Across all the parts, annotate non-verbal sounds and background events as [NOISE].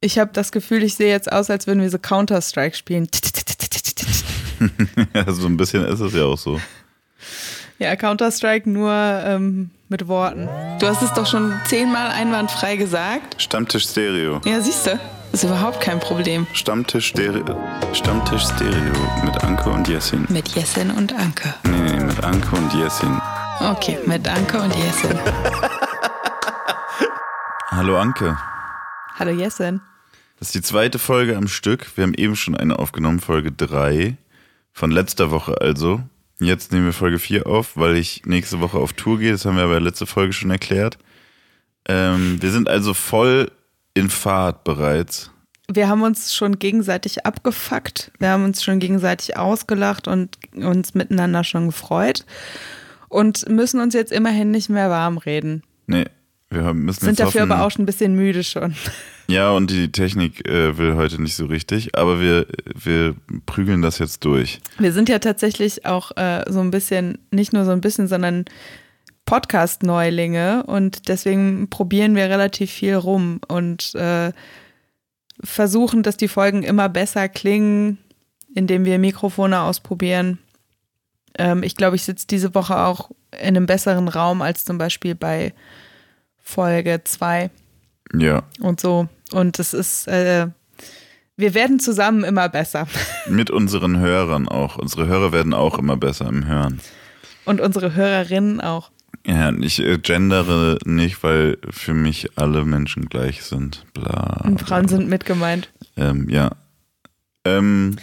Ich habe das Gefühl, ich sehe jetzt aus, als würden wir so Counter-Strike spielen. [LAUGHS] ja, so ein bisschen ist es ja auch so. Ja, Counter-Strike nur ähm, mit Worten. Du hast es doch schon zehnmal einwandfrei gesagt. Stammtisch Stereo. Ja, siehst du, ist überhaupt kein Problem. Stammtisch Stereo. Stammtisch Stereo mit Anke und Jessin. Mit Jessin und Anke. Nee, nee, mit Anke und Jessin. Okay, mit Anke und Jessin. [LAUGHS] Hallo Anke. Hallo Jessin. Das ist die zweite Folge am Stück. Wir haben eben schon eine aufgenommen, Folge 3 von letzter Woche also. Jetzt nehmen wir Folge 4 auf, weil ich nächste Woche auf Tour gehe. Das haben wir aber letzte Folge schon erklärt. Ähm, wir sind also voll in Fahrt bereits. Wir haben uns schon gegenseitig abgefuckt. Wir haben uns schon gegenseitig ausgelacht und uns miteinander schon gefreut. Und müssen uns jetzt immerhin nicht mehr warm reden. Nee, wir müssen Sind dafür hoffen, aber auch schon ein bisschen müde schon. Ja, und die Technik äh, will heute nicht so richtig, aber wir, wir prügeln das jetzt durch. Wir sind ja tatsächlich auch äh, so ein bisschen, nicht nur so ein bisschen, sondern Podcast-Neulinge und deswegen probieren wir relativ viel rum und äh, versuchen, dass die Folgen immer besser klingen, indem wir Mikrofone ausprobieren. Ähm, ich glaube, ich sitze diese Woche auch in einem besseren Raum als zum Beispiel bei Folge 2 Ja, und so. Und es ist, äh, wir werden zusammen immer besser. [LAUGHS] mit unseren Hörern auch. Unsere Hörer werden auch immer besser im Hören. Und unsere Hörerinnen auch. Ja, ich äh, gendere nicht, weil für mich alle Menschen gleich sind. Bla. Und Frauen sind mit gemeint. Ähm, ja. Ähm,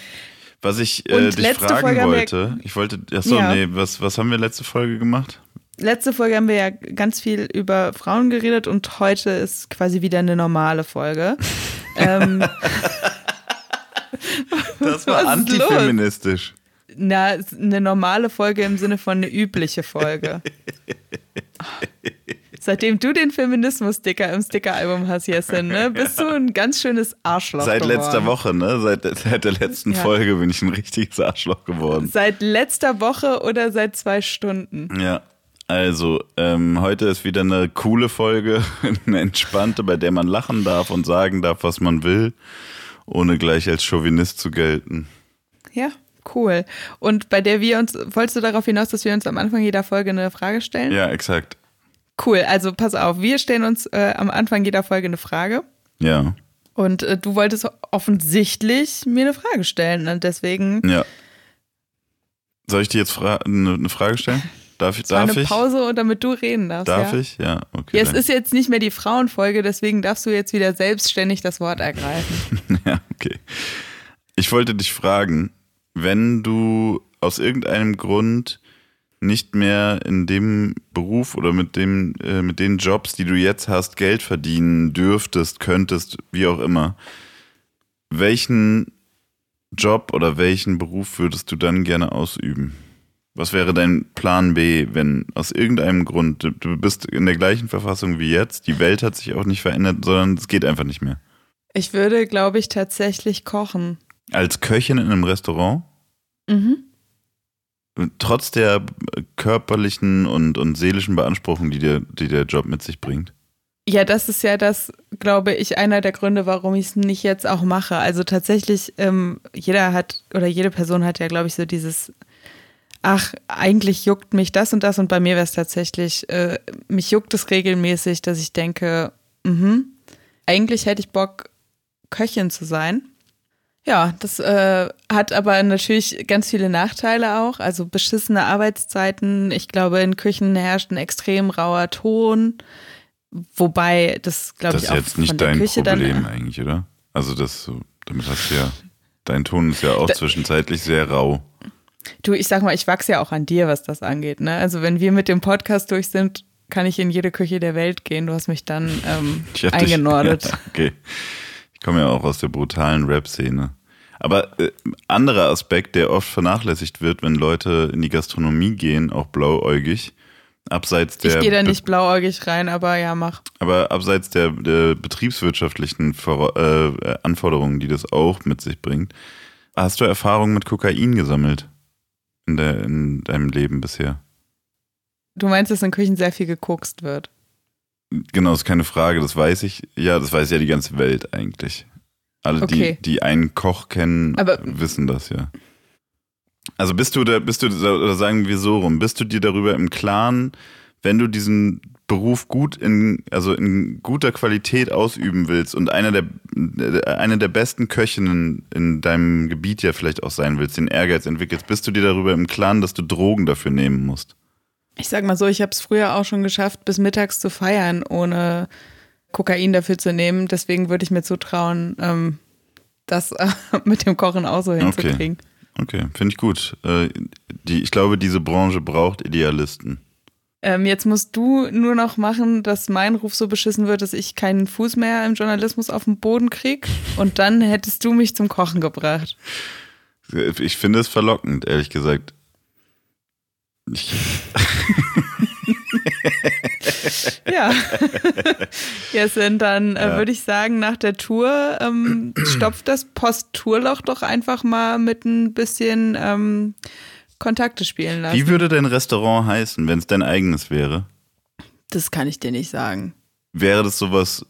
was ich äh, dich letzte fragen Folge wollte, ich wollte, achso, Ja. nee, was, was haben wir letzte Folge gemacht? Letzte Folge haben wir ja ganz viel über Frauen geredet und heute ist quasi wieder eine normale Folge. [LAUGHS] ähm, Das war los? antifeministisch. na, eine normale Folge im Sinne von eine übliche Folge. Seitdem du den Feminismus-Sticker im Sticker-Album hast, Jessin, ne, bist du ein ganz schönes Arschloch Seit geworden. letzter Woche, ne? Seit, seit der letzten Ja. Folge bin ich ein richtiges Arschloch geworden. Seit letzter Woche oder seit zwei Stunden? Ja. Also, ähm, heute ist wieder eine coole Folge, [LAUGHS] eine entspannte, bei der man lachen darf und sagen darf, was man will, ohne gleich als Chauvinist zu gelten. Ja, cool. Und bei der wir uns, wolltest du darauf hinaus, dass wir uns am Anfang jeder Folge eine Frage stellen? Ja, exakt. Cool, also pass auf, wir stellen uns äh, am Anfang jeder Folge eine Frage. Ja, Und äh, du wolltest offensichtlich mir eine Frage stellen. Und deswegen ja. Soll ich dir jetzt fra eine, eine Frage stellen? [LAUGHS] Darf ich? war Darf eine ich? Pause, damit du reden darfst. Darf ja? ich? Ja, okay. Ja, es ist jetzt nicht mehr die Frauenfolge, deswegen darfst du jetzt wieder selbstständig das Wort ergreifen. [LAUGHS] Ja, okay. Ich wollte dich fragen, wenn du aus irgendeinem Grund nicht mehr in dem Beruf oder mit dem äh, mit den Jobs, die du jetzt hast, Geld verdienen dürftest, könntest, wie auch immer. Welchen Job oder welchen Beruf würdest du dann gerne ausüben? Was wäre dein Plan B, wenn aus irgendeinem Grund du, bist in der gleichen Verfassung wie jetzt, die Welt hat sich auch nicht verändert, sondern es geht einfach nicht mehr. Ich würde, glaube ich, tatsächlich kochen. Als Köchin in einem Restaurant, Mhm. trotz der körperlichen und, und seelischen Beanspruchung, die der, die der Job mit sich bringt. Ja, das ist ja das, glaube ich, einer der Gründe, warum ich es nicht jetzt auch mache. Also tatsächlich, ähm, jeder hat oder jede Person hat ja, glaube ich, so dieses, ach, eigentlich juckt mich das und das und bei mir wäre es tatsächlich, äh, mich juckt es regelmäßig, dass ich denke, mhm, eigentlich hätte ich Bock, Köchin zu sein. Ja, das äh, hat aber natürlich ganz viele Nachteile auch. Also beschissene Arbeitszeiten. Ich glaube, in Küchen herrscht ein extrem rauer Ton. Wobei das, glaube Das ich, ist auch jetzt von nicht der dein Küche Problem dann. eigentlich, oder? Also das, damit hast du ja, dein Ton ist ja auch zwischenzeitlich sehr rau. Du, ich sag mal, ich wachse ja auch an dir, was das angeht. Ne? Also wenn wir mit dem Podcast durch sind, kann ich in jede Küche der Welt gehen. Du hast mich dann ähm, [LAUGHS] Ich hab dich- eingenordet. [LAUGHS] Ja, okay. Ich komme ja auch aus der brutalen Rap-Szene. Aber äh, anderer Aspekt, der oft vernachlässigt wird, wenn Leute in die Gastronomie gehen, auch blauäugig, abseits der Ich gehe da nicht blauäugig rein, aber ja, mach. Aber abseits der, der betriebswirtschaftlichen Vora- äh, Anforderungen, die das auch mit sich bringt, hast du Erfahrung mit Kokain gesammelt in, der, in deinem Leben bisher? Du meinst, dass in Küchen sehr viel gekokst wird. genau, ist keine Frage, das weiß ich. Ja, das weiß ja die ganze Welt eigentlich. Alle, Okay. die, die einen Koch kennen, Aber- wissen das ja. Also bist du da, bist du, oder sagen wir so rum, bist du dir darüber im Klaren, wenn du diesen Beruf gut in, also in guter Qualität ausüben willst und einer der, eine der besten Köchinnen in deinem Gebiet ja vielleicht auch sein willst, den Ehrgeiz entwickelst, bist du dir darüber im Klaren, dass du Drogen dafür nehmen musst? Ich sag mal so, ich habe es früher auch schon geschafft, bis mittags zu feiern, ohne Kokain dafür zu nehmen. Deswegen würde ich mir zutrauen, ähm, das äh, [LAUGHS] mit dem Kochen auch so hinzukriegen. Okay, finde ich gut. Äh, die, ich glaube, diese Branche braucht Idealisten. Ähm, jetzt musst du nur noch machen, dass mein Ruf so beschissen wird, dass ich keinen Fuß mehr im Journalismus auf den Boden krieg. Und dann hättest du mich zum Kochen gebracht. Ich finde es verlockend, ehrlich gesagt. Ich, Ja. ja, sind dann äh, Ja. würde ich sagen, nach der Tour ähm, stopft das Post-Tourloch doch einfach mal mit ein bisschen ähm, Kontakte spielen lassen. wie würde dein Restaurant heißen, wenn es dein eigenes wäre? das kann ich dir nicht sagen. Wäre das sowas,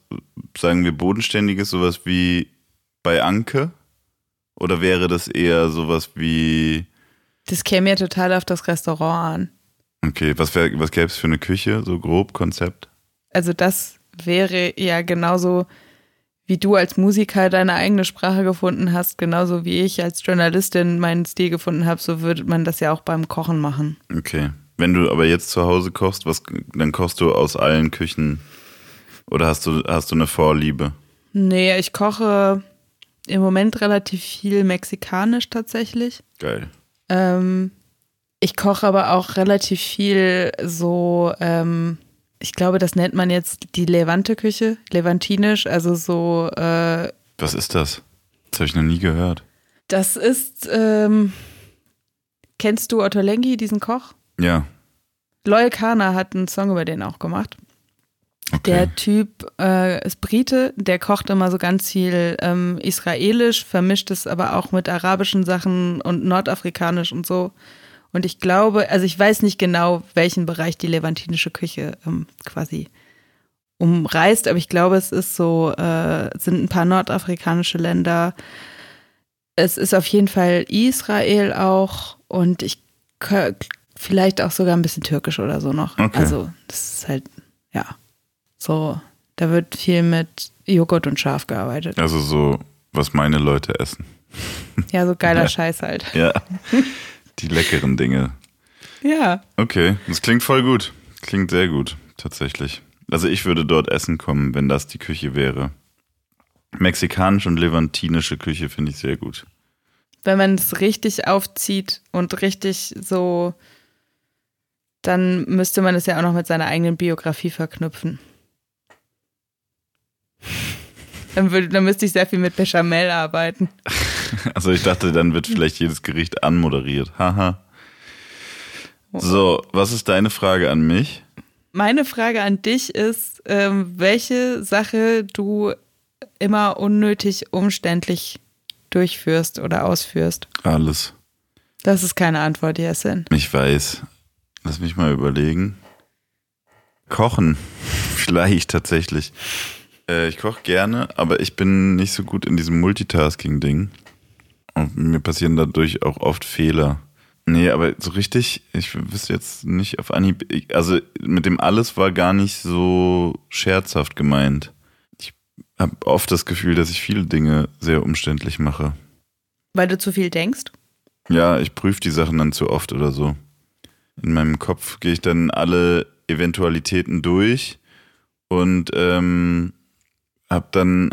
sagen wir, bodenständiges, sowas wie bei Anke? Oder wäre das eher sowas wie, Das käme ja total auf das Restaurant an. okay, was, wär, was gäbe es für eine Küche, so grob Konzept? Also das wäre ja genauso, wie du als Musiker deine eigene Sprache gefunden hast, genauso wie ich als Journalistin meinen Stil gefunden habe, so würde man das ja auch beim Kochen machen. Okay. Wenn du aber jetzt zu Hause kochst, was, dann kochst du aus allen Küchen oder hast du, hast du eine Vorliebe? Nee, ich koche im Moment relativ viel mexikanisch tatsächlich. Geil. Ähm, ich koche aber auch relativ viel so, ähm, ich glaube, das nennt man jetzt die Levante-Küche, levantinisch, also so, äh, Was ist das? Das habe ich noch nie gehört. das ist, ähm, kennst du Otto Lengi, diesen Koch? Ja. Loyal Kana hat einen Song über den auch gemacht. Okay. Der Typ äh, ist Brite, der kocht immer so ganz viel ähm, israelisch, vermischt es aber auch mit arabischen Sachen und nordafrikanisch und so. Und ich glaube, also ich weiß nicht genau, welchen Bereich die levantinische Küche ähm, quasi umreißt, aber ich glaube, es ist so, äh, sind ein paar nordafrikanische Länder. Es ist auf jeden Fall Israel auch und ich vielleicht auch sogar ein bisschen türkisch oder so noch. Okay. Also das ist halt, ja, so, da wird viel mit Joghurt und Schaf gearbeitet. Also so, was meine Leute essen. Ja, so geiler Ja. Scheiß halt. Ja. Die leckeren Dinge. Ja. Okay, das klingt voll gut. Klingt sehr gut, tatsächlich. Also ich würde dort essen kommen, wenn das die Küche wäre. Mexikanische und levantinische Küche finde ich sehr gut. Wenn man es richtig aufzieht und richtig so, dann müsste man es ja auch noch mit seiner eigenen Biografie verknüpfen. Dann, würde, dann müsste ich sehr viel mit Bechamel arbeiten. [LAUGHS] Also ich dachte, dann wird vielleicht jedes Gericht anmoderiert. Haha. So, was ist deine Frage an mich? Meine Frage an dich ist, ähm, welche Sache du immer unnötig umständlich durchführst oder ausführst? Alles. Das ist keine Antwort, Jessin. Ich weiß. Lass mich mal überlegen. Kochen. [LAUGHS] Vielleicht tatsächlich. Äh, ich koche gerne, aber ich bin nicht so gut in diesem Multitasking-Ding. Und mir passieren dadurch auch oft Fehler. Nee, aber so richtig, ich wüsste jetzt nicht auf Anhieb. Also mit dem alles war gar nicht so scherzhaft gemeint. Ich habe oft das Gefühl, dass ich viele Dinge sehr umständlich mache. Weil du zu viel denkst? Ja, ich prüfe die Sachen dann zu oft oder so. In meinem Kopf gehe ich dann alle Eventualitäten durch und ähm, habe dann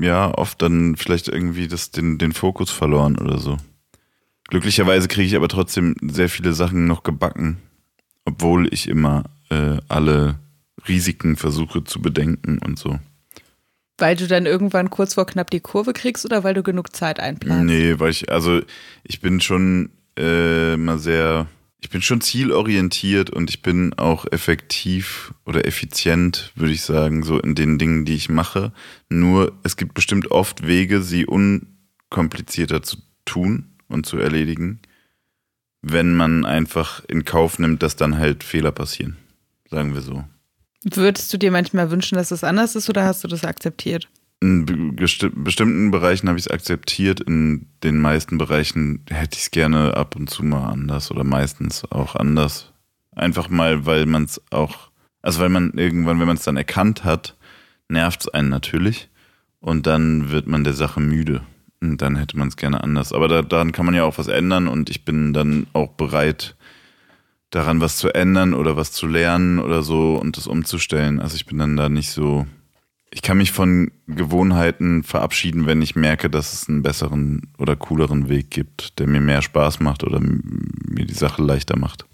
ja oft dann vielleicht irgendwie das, den, den Fokus verloren oder so. Glücklicherweise kriege ich aber trotzdem sehr viele Sachen noch gebacken, obwohl ich immer äh, alle Risiken versuche zu bedenken und so. Weil du dann irgendwann kurz vor knapp die Kurve kriegst oder weil du genug Zeit einplanst? Nee, weil ich, also ich bin schon äh, mal sehr, ich bin schon zielorientiert und ich bin auch effektiv oder effizient, würde ich sagen, so in den Dingen, die ich mache. Nur es gibt bestimmt oft Wege, sie unkomplizierter zu tun und zu erledigen, wenn man einfach in Kauf nimmt, dass dann halt Fehler passieren. Sagen wir so. Würdest du dir manchmal wünschen, dass es anders ist oder hast du das akzeptiert? In bestimmten Bereichen habe ich es akzeptiert, in den meisten Bereichen hätte ich es gerne ab und zu mal anders oder meistens auch anders. Einfach mal, weil man es auch, also weil man irgendwann, wenn man es dann erkannt hat, nervt es einen natürlich und dann wird man der Sache müde. Und dann hätte man es gerne anders. Aber da, daran kann man ja auch was ändern und ich bin dann auch bereit, daran was zu ändern oder was zu lernen oder so und das umzustellen. Also ich bin dann da nicht so. Ich kann mich von Gewohnheiten verabschieden, wenn ich merke, dass es einen besseren oder cooleren Weg gibt, der mir mehr Spaß macht oder mir die Sache leichter macht.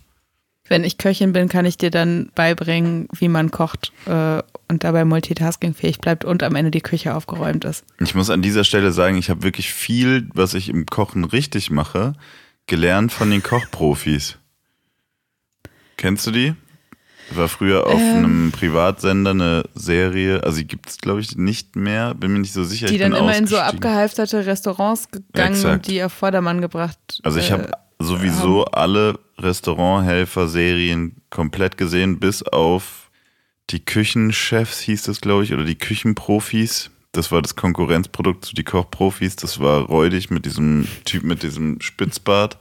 Wenn ich Köchin bin, kann ich dir dann beibringen, wie man kocht äh, und dabei multitaskingfähig bleibt und am Ende die Küche aufgeräumt ist. Ich muss an dieser Stelle sagen, ich habe wirklich viel, was ich im Kochen richtig mache, gelernt von den Kochprofis. Kennst du die? War früher auf ähm, einem Privatsender eine Serie, also die gibt es, glaube ich, nicht mehr, bin mir nicht so sicher. Die dann immer in so abgehalfterte Restaurants gegangen Exakt. und die auf Vordermann gebracht. Also ich habe äh, sowieso haben. alle Restauranthelfer-Serien komplett gesehen, bis auf die Küchenchefs hieß das, glaube ich, oder die Küchenprofis. Das war das Konkurrenzprodukt zu die Kochprofis. Das war räudig mit diesem Typ mit diesem Spitzbart.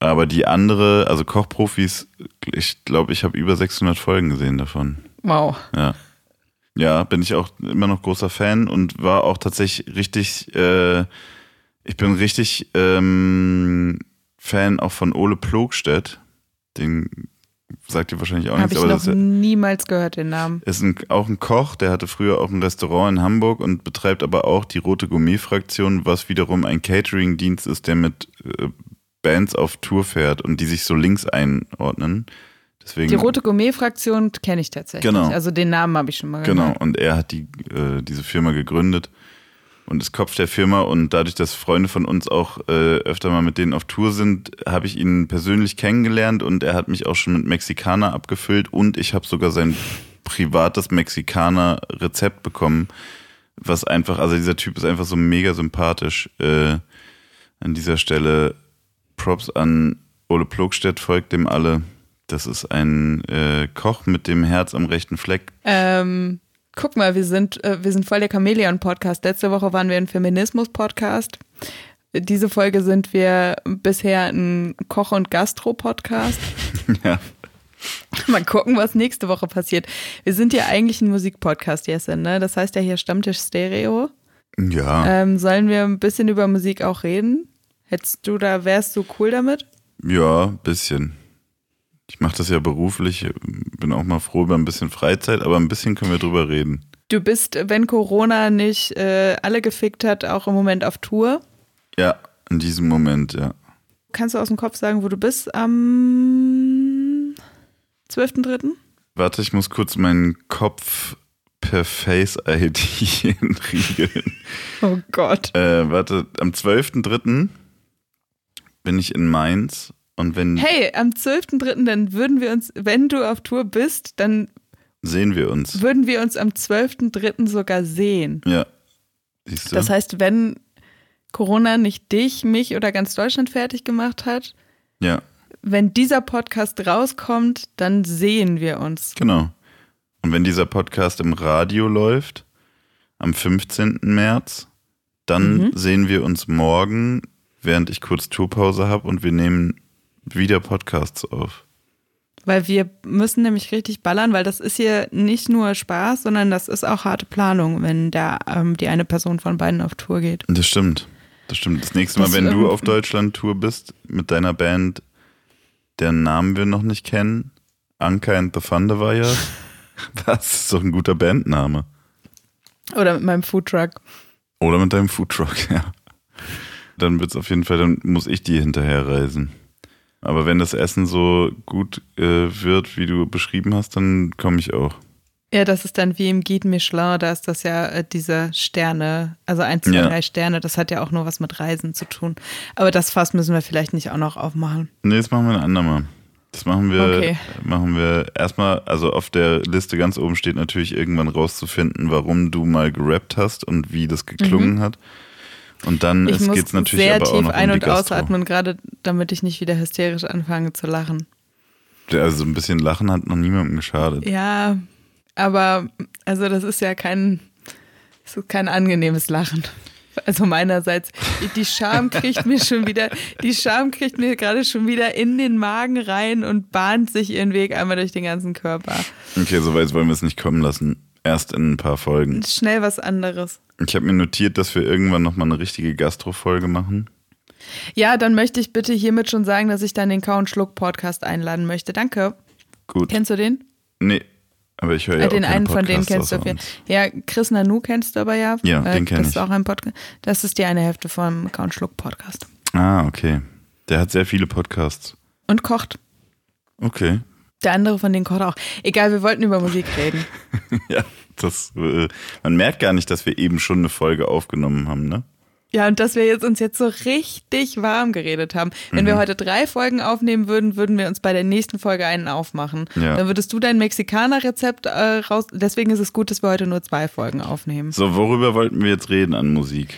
Aber die andere, also Kochprofis, ich glaube, ich habe über 600 Folgen gesehen davon. Wow. Ja. Ja, bin ich auch immer noch großer Fan und war auch tatsächlich richtig, äh, ich bin richtig ähm, Fan auch von Ole Plogstedt. Den sagt ihr wahrscheinlich auch Hab nichts. Habe ich noch niemals gehört, den Namen. Ist ein, auch ein Koch, der hatte früher auch ein Restaurant in Hamburg und betreibt aber auch die Rote Gourmet-Fraktion, was wiederum ein Catering-Dienst ist, der mit äh, Bands auf Tour fährt und die sich so links einordnen. Deswegen, die Rote Gourmet-Fraktion kenne ich tatsächlich. Genau. Also den Namen habe ich schon mal genau. gehört. Genau, und er hat die, äh, diese Firma gegründet und ist Kopf der Firma und dadurch, dass Freunde von uns auch äh, öfter mal mit denen auf Tour sind, habe ich ihn persönlich kennengelernt und er hat mich auch schon mit Mexikaner abgefüllt und ich habe sogar sein privates Mexikaner-Rezept bekommen, was einfach, also dieser Typ ist einfach so mega sympathisch. Äh, an dieser Stelle Props an Ole Plogstedt, folgt dem alle. Das ist ein äh, Koch mit dem Herz am rechten Fleck. Ähm, guck mal, wir sind, äh, wir sind voll der Chamäleon-Podcast. Letzte Woche waren wir ein Feminismus-Podcast. Diese Folge sind wir bisher ein Koch- und Gastro-Podcast. [LAUGHS] ja. Mal gucken, was nächste Woche passiert. Wir sind ja eigentlich ein Musikpodcast, Jessen, ne? Das heißt ja hier Stammtisch Stereo. Ja. Ähm, sollen wir ein bisschen über Musik auch reden? Hättest du da, wärst du cool damit? Ja, ein bisschen. Ich mache das ja beruflich, bin auch mal froh über ein bisschen Freizeit, aber ein bisschen können wir drüber reden. Du bist, wenn Corona nicht äh, alle gefickt hat, auch im Moment auf Tour? Ja, in diesem Moment, ja. Kannst du aus dem Kopf sagen, wo du bist am 12.3.? Warte, ich muss kurz meinen Kopf per Face ID [LAUGHS] entriegeln. Oh Gott. Äh, warte, am 12.3 bin ich in Mainz und wenn. Hey, am 12.3. dann würden wir uns, wenn du auf Tour bist, dann sehen wir uns. Würden wir uns am 12.3. sogar sehen. Ja. Siehst du? Das heißt, wenn Corona nicht dich, mich oder ganz Deutschland fertig gemacht hat, ja. wenn dieser Podcast rauskommt, dann sehen wir uns. Genau. Und wenn dieser Podcast im Radio läuft, am 15. März, dann mhm. sehen wir uns morgen während ich kurz Tourpause habe und wir nehmen wieder Podcasts auf. Weil wir müssen nämlich richtig ballern, weil das ist hier nicht nur Spaß, sondern das ist auch harte Planung, wenn da ähm, die eine Person von beiden auf Tour geht. Das stimmt. Das stimmt. Das nächste Mal, das wenn du auf Deutschland-Tour bist mit deiner Band, deren Namen wir noch nicht kennen, Anka and the Thunderwire, [LAUGHS] das ist doch ein guter Bandname. Oder mit meinem Foodtruck. Oder mit deinem Foodtruck, [LAUGHS] ja dann wird es auf jeden Fall, dann muss ich die hinterher reisen. Aber wenn das Essen so gut äh, wird, wie du beschrieben hast, dann komme ich auch. Ja, das ist dann wie im Guide Michelin, da ist das ja äh, diese Sterne, also eins, zwei, ja. drei Sterne, das hat ja auch nur was mit Reisen zu tun. Aber das Fass müssen wir vielleicht nicht auch noch aufmachen. Nee, das machen wir ein andermal. Das machen wir, okay. machen wir erstmal, also auf der Liste ganz oben steht natürlich irgendwann rauszufinden, warum du mal gerappt hast und wie das geklungen mhm. hat. Und dann geht es natürlich sehr aber tief auch noch ein- um und ausatmen, gerade damit ich nicht wieder hysterisch anfange zu lachen. Also ein bisschen Lachen hat noch niemandem geschadet. Ja, Aber, also das ist ja kein, das ist kein angenehmes Lachen. Also meinerseits, die Scham kriegt mir schon wieder, die Scham kriegt mir gerade schon wieder in den Magen rein und bahnt sich ihren Weg einmal durch den ganzen Körper. Okay, so weit wollen wir es nicht kommen lassen. Erst in ein paar Folgen. Schnell was anderes. Ich habe mir notiert, dass wir irgendwann nochmal eine richtige Gastro-Folge machen. Ja, dann möchte ich bitte hiermit schon sagen, dass ich dann den Kau und Schluck Podcast einladen möchte. Danke. Gut. Kennst du den? Nee, aber ich höre ja Äh, auch den einen von denen kennst du außer auf jeden uns. Ja, Chris Nanu kennst du aber ja. Ja, Äh, den kenn Das ich. ist auch ein Podcast. Das ist die eine Hälfte vom Kau und Schluck Podcast. Ah, okay. Der hat sehr viele Podcasts. Und kocht. Okay. Der andere von denen kocht auch. Egal, wir wollten über Musik reden. [LAUGHS] Ja, das, äh, man merkt gar nicht, dass wir eben schon eine Folge aufgenommen haben, ne? Ja, und dass wir jetzt uns jetzt so richtig warm geredet haben. Wenn Mhm. wir heute drei Folgen aufnehmen würden, würden wir uns bei der nächsten Folge einen aufmachen. Ja. Dann würdest du dein Mexikaner-Rezept äh, raus. Deswegen ist es gut, dass wir heute nur zwei Folgen aufnehmen. So, worüber wollten wir jetzt reden an Musik?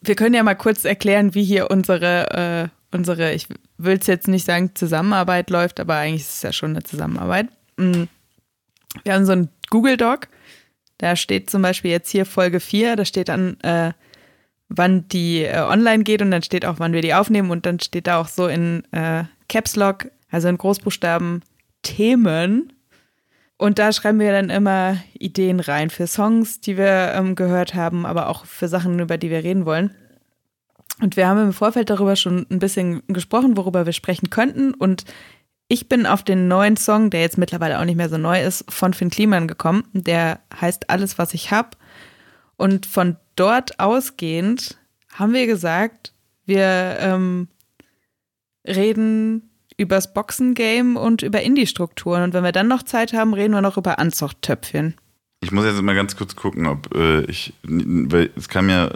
Wir können ja mal kurz erklären, wie hier unsere, äh, unsere, ich will es jetzt nicht sagen, Zusammenarbeit läuft, aber eigentlich ist es ja schon eine Zusammenarbeit. Mm. Wir haben so einen Google Doc, da steht zum Beispiel jetzt hier Folge 4, da steht dann, äh, wann die äh, online geht und dann steht auch, wann wir die aufnehmen und dann steht da auch so in äh, Caps Lock, also in Großbuchstaben, Themen. Und da schreiben wir dann immer Ideen rein für Songs, die wir ähm, gehört haben, aber auch für Sachen, über die wir reden wollen. Und wir haben im Vorfeld darüber schon ein bisschen gesprochen, worüber wir sprechen könnten. Und ich bin auf den neuen Song, der jetzt mittlerweile auch nicht mehr so neu ist, von Finn Kliman gekommen. Der heißt Alles, was ich hab. Und von dort ausgehend haben wir gesagt, wir ähm, reden übers Boxengame und über Indie-Strukturen. Und wenn wir dann noch Zeit haben, reden wir noch über Anzuchttöpfchen. Ich muss jetzt mal ganz kurz gucken, ob äh, ich, weil es kam ja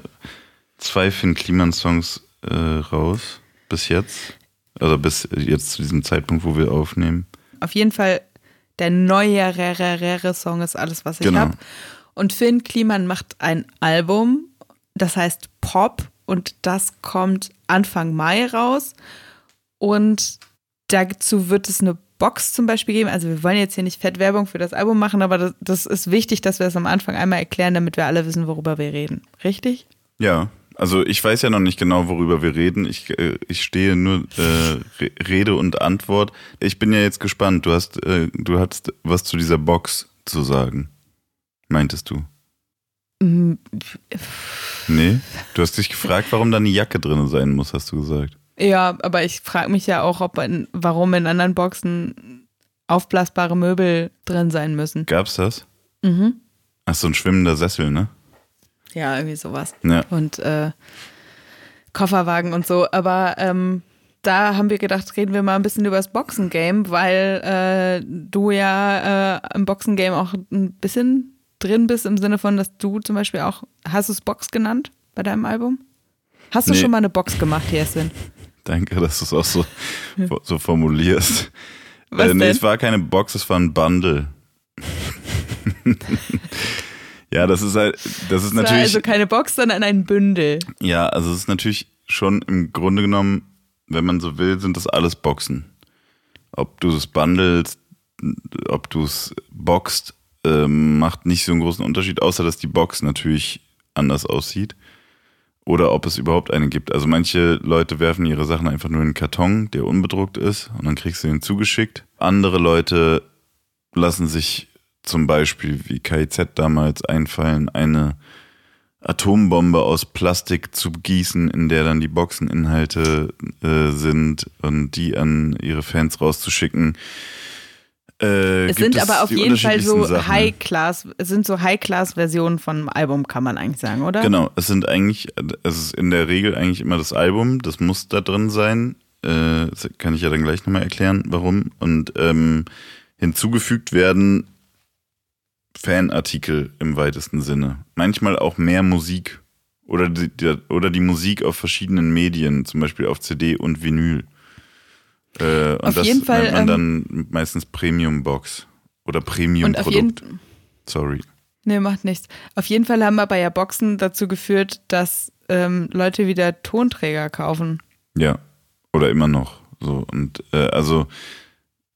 zwei Finn Kliman-Songs äh, raus bis jetzt. Also bis jetzt zu diesem Zeitpunkt, wo wir aufnehmen. Auf jeden Fall der neuere Song ist alles, was ich Genau. habe. Und Finn Kliman macht ein Album, das heißt Pop und das kommt Anfang Mai raus. Und dazu wird es eine Box zum Beispiel geben. Also wir wollen jetzt hier nicht Fettwerbung für das Album machen, aber das, das ist wichtig, dass wir es am Anfang einmal erklären, damit wir alle wissen, worüber wir reden. Richtig? Ja, also ich weiß ja noch nicht genau, worüber wir reden. Ich, äh, ich stehe nur äh, Re Rede und Antwort. Ich bin ja jetzt gespannt. Du hast, äh, du hast was zu dieser Box zu sagen. Meintest du? Mm, Nee? Du hast dich gefragt, warum da eine Jacke drin sein muss, hast du gesagt. Ja, aber ich frage mich ja auch, ob in, warum in anderen Boxen aufblasbare Möbel drin sein müssen. Gab's das? Mhm. Ach, so ein schwimmender Sessel, ne? Ja, irgendwie sowas. Ja. Und äh, Kofferwagen und so. Aber ähm, da haben wir gedacht, reden wir mal ein bisschen über das Boxengame, weil äh, du ja äh, im Boxengame auch ein bisschen drin bist, im Sinne von, dass du zum Beispiel auch, hast du es Box genannt bei deinem Album? Hast du Nee. schon mal eine Box gemacht, Jessin? Danke, dass du es auch so, so formulierst. Was äh, nee, denn? es war keine Box, es war ein Bundle. [LAUGHS] ja, das ist halt, das ist natürlich. also keine Box, sondern ein Bündel. Ja, also es ist natürlich schon im Grunde genommen, wenn man so will, sind das alles Boxen. Ob du es bundles, ob du es boxt, ähm, macht nicht so einen großen Unterschied, außer dass die Box natürlich anders aussieht. Oder ob es überhaupt eine gibt. Also manche Leute werfen ihre Sachen einfach nur in einen Karton, der unbedruckt ist, und dann kriegst du den zugeschickt. Andere Leute lassen sich zum Beispiel, wie KIZ damals einfallen, eine Atombombe aus Plastik zu gießen, in der dann die Boxeninhalte äh, sind und die an ihre Fans rauszuschicken. Äh, Es sind aber auf jeden Fall so. High-Class, es sind so High-Class-Versionen vom Album, kann man eigentlich sagen, oder? Genau, es sind eigentlich, es ist in der Regel eigentlich immer das Album, das muss da drin sein. Äh, das kann ich ja dann gleich nochmal erklären, warum. Und ähm, hinzugefügt werden Fanartikel im weitesten Sinne. Manchmal auch mehr Musik. Oder die, die, oder die Musik auf verschiedenen Medien, zum Beispiel auf CD und Vinyl. Äh, und Auf das jeden Fall, nennt man ähm, dann meistens Premium Box oder Und Premium auf jeden Produkt. Sorry. Nee, macht nichts. Auf jeden Fall haben aber ja Boxen dazu geführt, dass ähm, Leute wieder Tonträger kaufen. Ja, oder immer noch. So und äh, also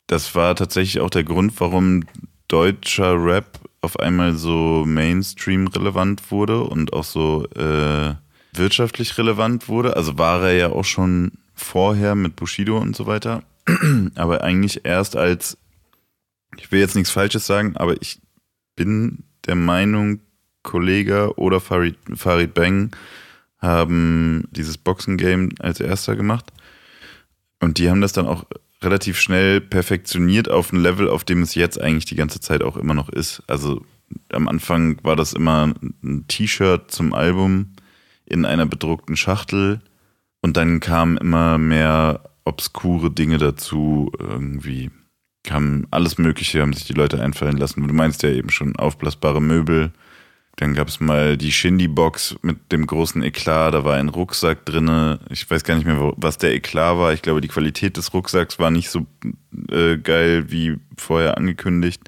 das war tatsächlich auch der Grund, warum deutscher Rap auf einmal so Mainstream relevant wurde und auch so äh, wirtschaftlich relevant wurde. Also war er ja auch schon vorher mit Bushido und so weiter. [CLEARS THROAT] aber eigentlich erst als, ich will jetzt nichts Falsches sagen, aber ich bin der Meinung, Kollege oder Farid, Farid Bang haben dieses Boxen-Game als erster gemacht. Und die haben das dann auch relativ schnell perfektioniert auf ein Level, auf dem es jetzt eigentlich die ganze Zeit auch immer noch ist. Also am Anfang war das immer ein T-Shirt zum Album in einer bedruckten Schachtel und dann kamen immer mehr obskure Dinge dazu, irgendwie kam alles Mögliche, haben sich die Leute einfallen lassen. Du meinst ja eben schon aufblasbare Möbel, dann gab es mal die Shindy-Box mit dem großen Eklat, da war ein Rucksack drin. Ich weiß gar nicht mehr, was der Eklat war. Ich glaube, die Qualität des Rucksacks war nicht so äh, geil wie vorher angekündigt.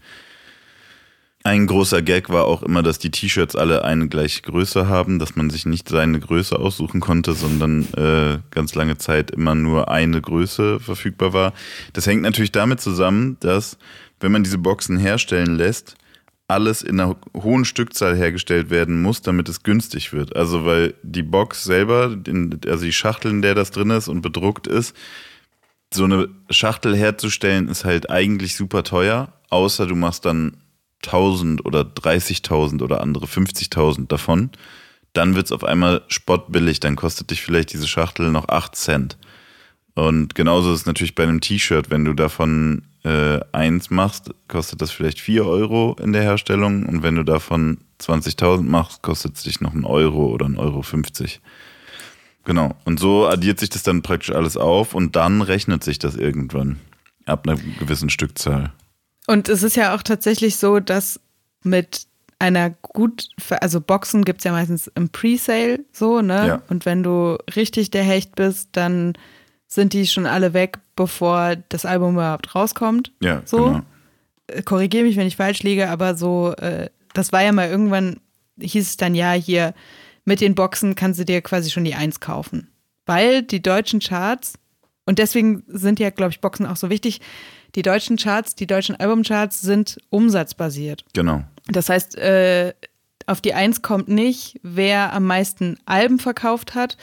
Ein großer Gag war auch immer, dass die T-Shirts alle eine gleiche Größe haben, dass man sich nicht seine Größe aussuchen konnte, sondern äh, ganz lange Zeit immer nur eine Größe verfügbar war. Das hängt natürlich damit zusammen, dass wenn man diese Boxen herstellen lässt, alles in einer hohen Stückzahl hergestellt werden muss, damit es günstig wird. Also weil die Box selber, also die Schachtel, in der das drin ist und bedruckt ist, so eine Schachtel herzustellen ist halt eigentlich super teuer, außer du machst dann 1000 oder 30.000 oder andere 50.000 davon. Dann wird es auf einmal spottbillig, dann kostet dich vielleicht diese Schachtel noch 8 Cent. Und genauso ist es natürlich bei einem T-Shirt, wenn du davon äh, eins machst, kostet das vielleicht 4 Euro in der Herstellung und wenn du davon 20.000 machst, kostet es dich noch einen Euro oder einen Euro 50. Genau. Und so addiert sich das dann praktisch alles auf und dann rechnet sich das irgendwann ab einer gewissen Stückzahl. Und es ist ja auch tatsächlich so, dass mit einer gut, also Boxen gibt es ja meistens im Presale so, ne? Ja. Und wenn du richtig der Hecht bist, dann sind die schon alle weg, bevor das Album überhaupt rauskommt. Ja, so. genau. Äh, Korrigiere mich, wenn ich falsch liege, aber so, äh, das war ja mal irgendwann, hieß es dann ja hier, mit den Boxen kannst du dir quasi schon die Eins kaufen. Weil die deutschen Charts, und deswegen sind ja, glaube ich, Boxen auch so wichtig, die deutschen Charts, die deutschen Albumcharts sind umsatzbasiert. Genau. Das heißt, äh, auf die Eins kommt nicht, wer am meisten Alben verkauft hat,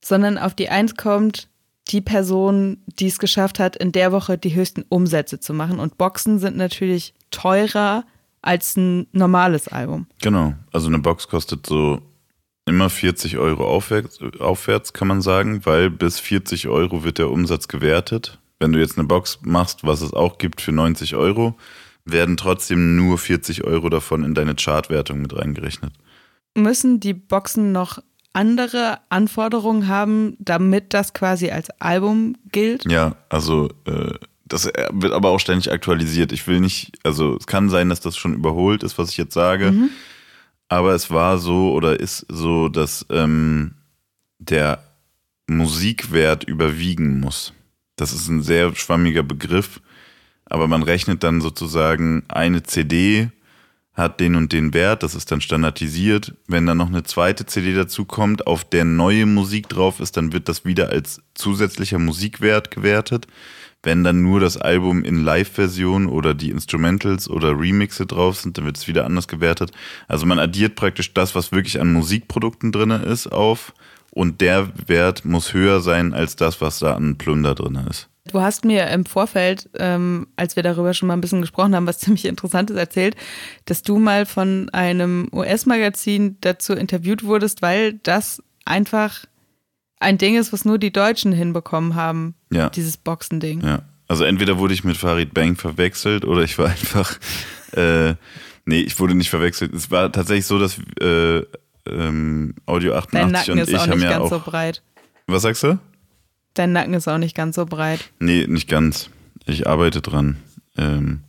sondern auf die Eins kommt, die Person, die es geschafft hat, in der Woche die höchsten Umsätze zu machen. Und Boxen sind natürlich teurer als ein normales Album. Genau. Also eine Box kostet so immer 40 Euro aufwärts, aufwärts, kann man sagen, weil bis 40 Euro wird der Umsatz gewertet. Wenn du jetzt eine Box machst, was es auch gibt für 90 Euro, werden trotzdem nur 40 Euro davon in deine Chartwertung mit reingerechnet. Müssen die Boxen noch andere Anforderungen haben, damit das quasi als Album gilt? Ja, also äh, das wird aber auch ständig aktualisiert. Ich will nicht, also es kann sein, dass das schon überholt ist, was ich jetzt sage. Mhm. Aber es war so oder ist so, dass ähm, der Musikwert überwiegen muss. Das ist ein sehr schwammiger Begriff, aber man rechnet dann sozusagen eine CD hat den und den Wert, das ist dann standardisiert. Wenn dann noch eine zweite CD dazu kommt, auf der neue Musik drauf ist, dann wird das wieder als zusätzlicher Musikwert gewertet. Wenn dann nur das Album in Live-Version oder die Instrumentals oder Remixe drauf sind, dann wird es wieder anders gewertet. Also man addiert praktisch das, was wirklich an Musikprodukten drin ist, auf und der Wert muss höher sein als das, was da an Plunder drin ist. Du hast mir im Vorfeld, ähm, als wir darüber schon mal ein bisschen gesprochen haben, was [LAUGHS] ziemlich Interessantes erzählt, dass du mal von einem US-Magazin dazu interviewt wurdest, weil das einfach ein Ding ist, was nur die Deutschen hinbekommen haben. Ja. Dieses Boxen-Ding. Ja. Also entweder wurde ich mit Farid Bang verwechselt oder ich war [LAUGHS] einfach. Äh, nee, ich wurde nicht verwechselt. Es war tatsächlich so, dass äh, ähm, Audio 88 Dein Nacken und ist ich auch nicht ganz auch, so breit. Was sagst du? Dein Nacken ist auch nicht ganz so breit. Nee, nicht ganz. Ich arbeite dran. Ähm,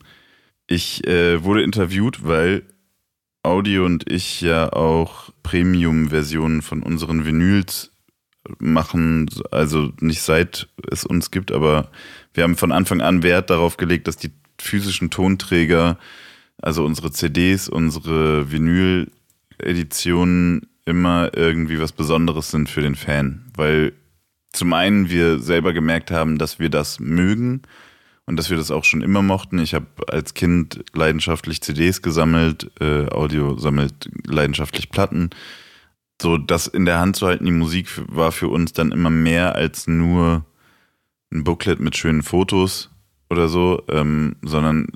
ich äh, wurde interviewt, weil Audi und ich ja auch Premium-Versionen von unseren Vinyls machen, also nicht seit es uns gibt, aber wir haben von Anfang an Wert darauf gelegt, dass die physischen Tonträger, also unsere CDs, unsere Vinyl-Editionen immer irgendwie was Besonderes sind für den Fan, weil zum einen wir selber gemerkt haben, dass wir das mögen und dass wir das auch schon immer mochten. Ich habe als Kind leidenschaftlich CDs gesammelt, äh, Audio sammelt leidenschaftlich Platten. So das in der Hand zu halten, die Musik war für uns dann immer mehr als nur ein Booklet mit schönen Fotos oder so, ähm, sondern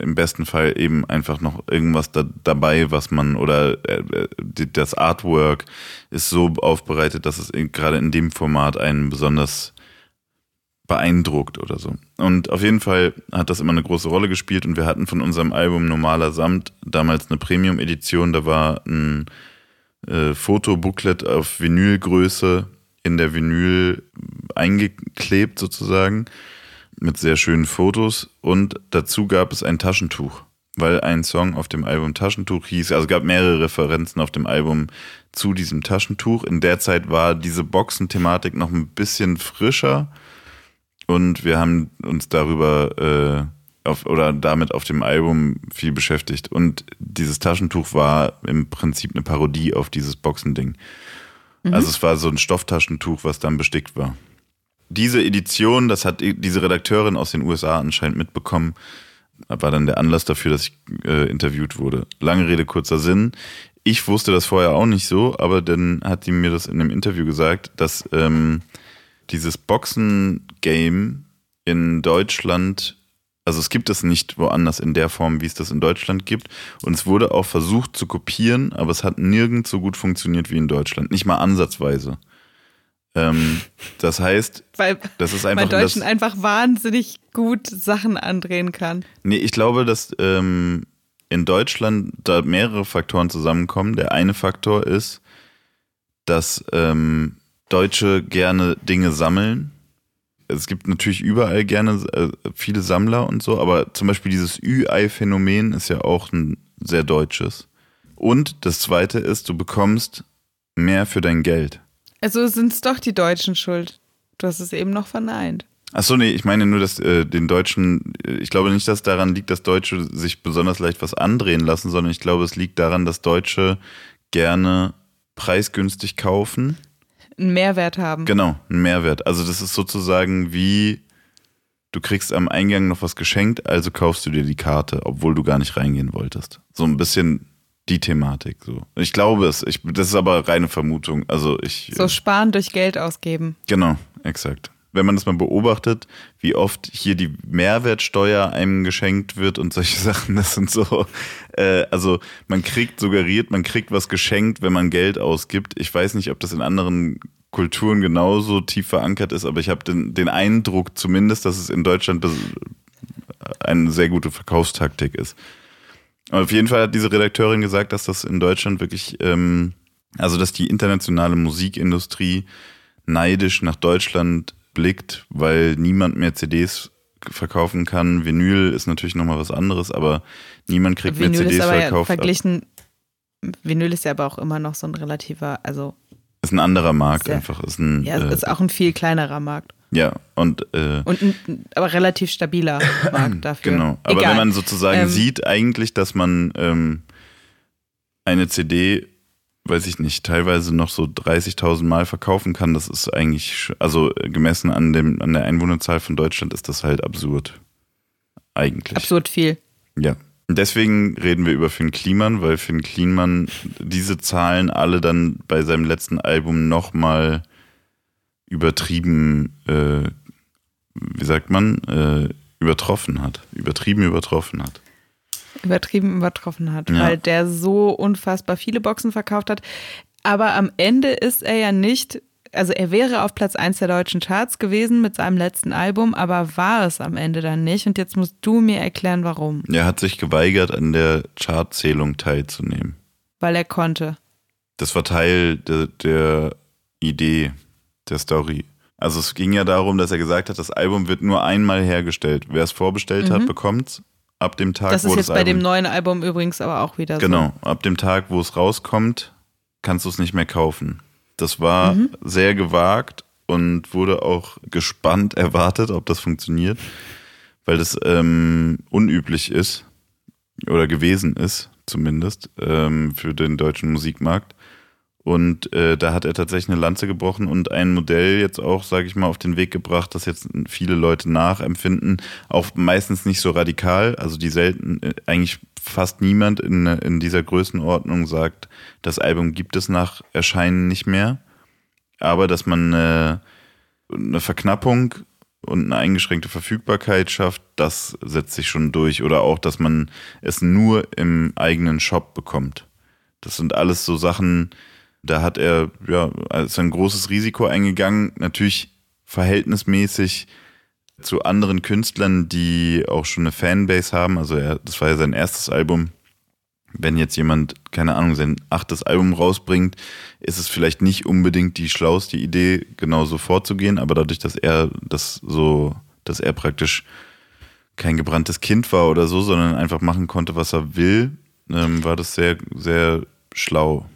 im besten Fall eben einfach noch irgendwas da, dabei, was man oder äh, äh das Artwork ist so aufbereitet, dass es gerade in dem Format einen besonders beeindruckt oder so. Und auf jeden Fall hat das immer eine große Rolle gespielt und wir hatten von unserem Album Normaler Samt damals eine Premium-Edition, da war ein äh, Fotobooklet auf Vinylgröße in der Vinyl eingeklebt sozusagen mit sehr schönen Fotos und dazu gab es ein Taschentuch, weil ein Song auf dem Album Taschentuch hieß, also es gab mehrere Referenzen auf dem Album zu diesem Taschentuch. In der Zeit war diese Boxen-Thematik noch ein bisschen frischer und wir haben uns darüber äh, auf, oder damit auf dem Album viel beschäftigt und dieses Taschentuch war im Prinzip eine Parodie auf dieses Boxending. Mhm. Also es war so ein Stofftaschentuch, was dann bestickt war diese Edition, das hat diese Redakteurin aus den USA anscheinend mitbekommen, war dann der Anlass dafür, dass ich äh, interviewt wurde. Lange Rede, kurzer Sinn. Ich wusste das vorher auch nicht so, aber dann hat die mir das in einem Interview gesagt, dass ähm, dieses Boxen-Game in Deutschland, also es gibt es nicht woanders in der Form, wie es das in Deutschland gibt. Und es wurde auch versucht zu kopieren, aber es hat nirgends so gut funktioniert wie in Deutschland. Nicht mal ansatzweise. Ähm, das heißt, weil das ist einfach. Weil Deutschen das, einfach wahnsinnig gut Sachen andrehen kann. Nee, ich glaube, dass ähm, in Deutschland da mehrere Faktoren zusammenkommen. Der eine Faktor ist, dass ähm, Deutsche gerne Dinge sammeln. Es gibt natürlich überall gerne äh, viele Sammler und so, aber zum Beispiel dieses Ü-Ei-Phänomen ist ja auch ein sehr deutsches. Und das zweite ist, du bekommst mehr für dein Geld. Also sind es doch die Deutschen schuld. Du hast es eben noch verneint. Achso, nee, ich meine nur, dass äh, den Deutschen, äh, ich glaube nicht, dass daran liegt, dass Deutsche sich besonders leicht was andrehen lassen, sondern ich glaube, es liegt daran, dass Deutsche gerne preisgünstig kaufen. Einen Mehrwert haben. Genau, einen Mehrwert. Also das ist sozusagen wie, du kriegst am Eingang noch was geschenkt, also kaufst du dir die Karte, obwohl du gar nicht reingehen wolltest. So ein bisschen die Thematik. So. Ich glaube es. Ich, das ist aber reine Vermutung. Also ich. So sparen durch Geld ausgeben. Genau, exakt. Wenn man das mal beobachtet, wie oft hier die Mehrwertsteuer einem geschenkt wird und solche [LAUGHS] Sachen, das sind so. Äh, also man kriegt suggeriert, man kriegt was geschenkt, wenn man Geld ausgibt. Ich weiß nicht, ob das in anderen Kulturen genauso tief verankert ist, aber ich habe den, den Eindruck zumindest, dass es in Deutschland eine sehr gute Verkaufstaktik ist. Auf jeden Fall hat diese Redakteurin gesagt, dass das in Deutschland wirklich, ähm, also dass die internationale Musikindustrie neidisch nach Deutschland blickt, weil niemand mehr CDs verkaufen kann. Vinyl ist natürlich nochmal was anderes, aber niemand kriegt Vinyl mehr CDs ist aber verkauft. Ja verglichen, Vinyl ist ja aber auch immer noch so ein relativer, also. Ist ein anderer Markt ja, einfach. Ist ein, ja, äh, ist auch ein viel kleinerer Markt. Ja, und. Äh, und ein, aber relativ stabiler [CLEARS THROAT] Markt dafür. Genau. Aber Egal. wenn man sozusagen ähm, sieht, eigentlich, dass man ähm, eine CD, weiß ich nicht, teilweise noch so 30.000 Mal verkaufen kann, das ist eigentlich, also gemessen an, dem, an der Einwohnerzahl von Deutschland, ist das halt absurd. Eigentlich. Absurd viel. Ja. Deswegen reden wir über Finn Kliman, weil Finn Kliman diese Zahlen alle dann bei seinem letzten Album nochmal übertrieben, äh, wie sagt man, äh, übertroffen hat. Übertrieben übertroffen hat. Übertrieben übertroffen hat, ja. weil der so unfassbar viele Boxen verkauft hat. Aber am Ende ist er ja nicht, also er wäre auf Platz 1 der deutschen Charts gewesen mit seinem letzten Album, aber war es am Ende dann nicht. Und jetzt musst du mir erklären, warum. Er hat sich geweigert, an der Chartzählung teilzunehmen. Weil er konnte. Das war Teil de, der Idee der Story. Also es ging ja darum, dass er gesagt hat, das Album wird nur einmal hergestellt. Wer es vorbestellt mhm. hat, bekommt es ab dem Tag, das wo das ist jetzt bei dem neuen Album übrigens aber auch wieder genau, so. Genau, ab dem Tag, wo es rauskommt, kannst du es nicht mehr kaufen. Das war mhm. sehr gewagt und wurde auch gespannt [LAUGHS] erwartet, ob das funktioniert, weil das ähm, unüblich ist oder gewesen ist, zumindest ähm, für den deutschen Musikmarkt. Und äh, da hat er tatsächlich eine Lanze gebrochen und ein Modell jetzt auch, sage ich mal, auf den Weg gebracht, das jetzt viele Leute nachempfinden. Auch meistens nicht so radikal. Also die selten, äh, eigentlich fast niemand in, in dieser Größenordnung sagt, das Album gibt es nach Erscheinen nicht mehr. Aber dass man äh, eine Verknappung und eine eingeschränkte Verfügbarkeit schafft, das setzt sich schon durch. Oder auch, dass man es nur im eigenen Shop bekommt. Das sind alles so Sachen, da hat er ja als ein großes Risiko eingegangen, natürlich verhältnismäßig zu anderen Künstlern, die auch schon eine Fanbase haben. Also er, das war ja sein erstes Album. Wenn jetzt jemand, keine Ahnung, sein achtes Album rausbringt, ist es vielleicht nicht unbedingt die schlauste Idee, genauso vorzugehen, aber dadurch, dass er das so, dass er praktisch kein gebranntes Kind war oder so, sondern einfach machen konnte, was er will, ähm, war das sehr, sehr schlau.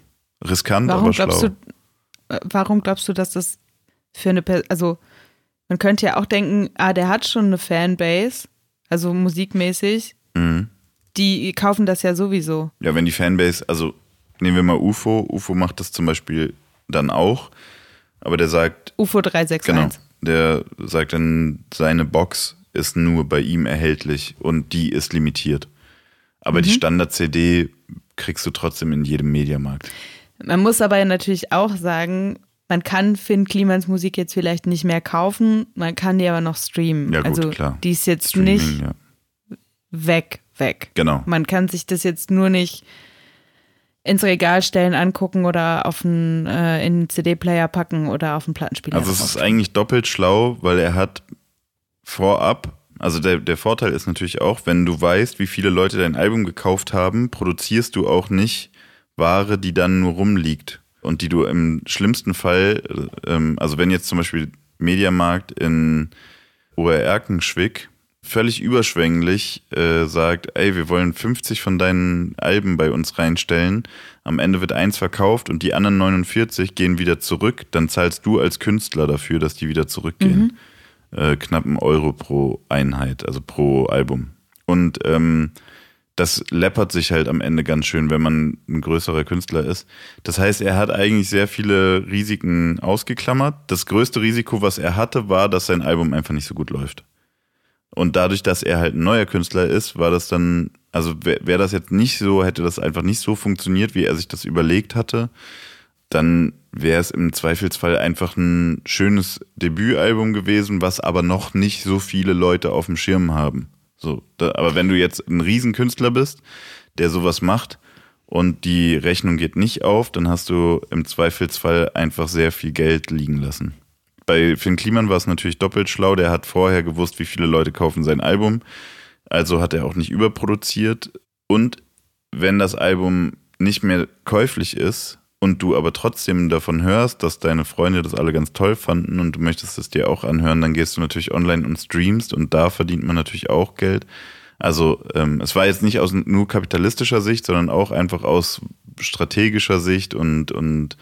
Riskant, warum aber glaubst schlau. Du, äh, warum glaubst du, dass das für eine Person, also man könnte ja auch denken, ah, der hat schon eine Fanbase, also musikmäßig. Mhm. Die kaufen das ja sowieso. Ja, wenn die Fanbase, also nehmen wir mal UFO, UFO macht das zum Beispiel dann auch, aber der sagt, UFO 361. genau, der sagt dann, seine Box ist nur bei ihm erhältlich und die ist limitiert. Aber die Mhm. Standard-CD kriegst du trotzdem in jedem Mediamarkt. Man muss aber natürlich auch sagen, man kann Finn Klimans Musik jetzt vielleicht nicht mehr kaufen, man kann die aber noch streamen. Ja, gut, also klar. die ist jetzt Streaming, nicht ja. weg, weg. Genau. Man kann sich das jetzt nur nicht ins Regal stellen, angucken oder auf einen, äh, in einen CD-Player packen oder auf einen Plattenspieler. Also es ist eigentlich doppelt schlau, weil er hat vorab, also der, der Vorteil ist natürlich auch, wenn du weißt, wie viele Leute dein Album gekauft haben, produzierst du auch nicht Ware, die dann nur rumliegt und die du im schlimmsten Fall, ähm, also wenn jetzt zum Beispiel Mediamarkt in Obererkenschwick völlig überschwänglich äh, sagt, ey, wir wollen 50 von deinen Alben bei uns reinstellen, am Ende wird eins verkauft und die anderen 49 gehen wieder zurück, dann zahlst du als Künstler dafür, dass die wieder zurückgehen. Äh, knapp einen Euro pro Einheit, also pro Album. Und ähm, das läppert sich halt am Ende ganz schön, wenn man ein größerer Künstler ist. Das heißt, er hat eigentlich sehr viele Risiken ausgeklammert. Das größte Risiko, was er hatte, war, dass sein Album einfach nicht so gut läuft. Und dadurch, dass er halt ein neuer Künstler ist, war das dann, also wäre wär das jetzt nicht so, hätte das einfach nicht so funktioniert, wie er sich das überlegt hatte, dann wäre es im Zweifelsfall einfach ein schönes Debütalbum gewesen, was aber noch nicht so viele Leute auf dem Schirm haben. So, da, aber wenn du jetzt ein Riesenkünstler bist, der sowas macht und die Rechnung geht nicht auf, dann hast du im Zweifelsfall einfach sehr viel Geld liegen lassen. Bei Finn Kliman war es natürlich doppelt schlau. Der hat vorher gewusst, wie viele Leute kaufen sein Album. Also hat er auch nicht überproduziert. Und wenn das Album nicht mehr käuflich ist und du aber trotzdem davon hörst, dass deine Freunde das alle ganz toll fanden und du möchtest es dir auch anhören, dann gehst du natürlich online und streamst und da verdient man natürlich auch Geld. Also ähm, es war jetzt nicht aus nur kapitalistischer Sicht, sondern auch einfach aus strategischer Sicht und, und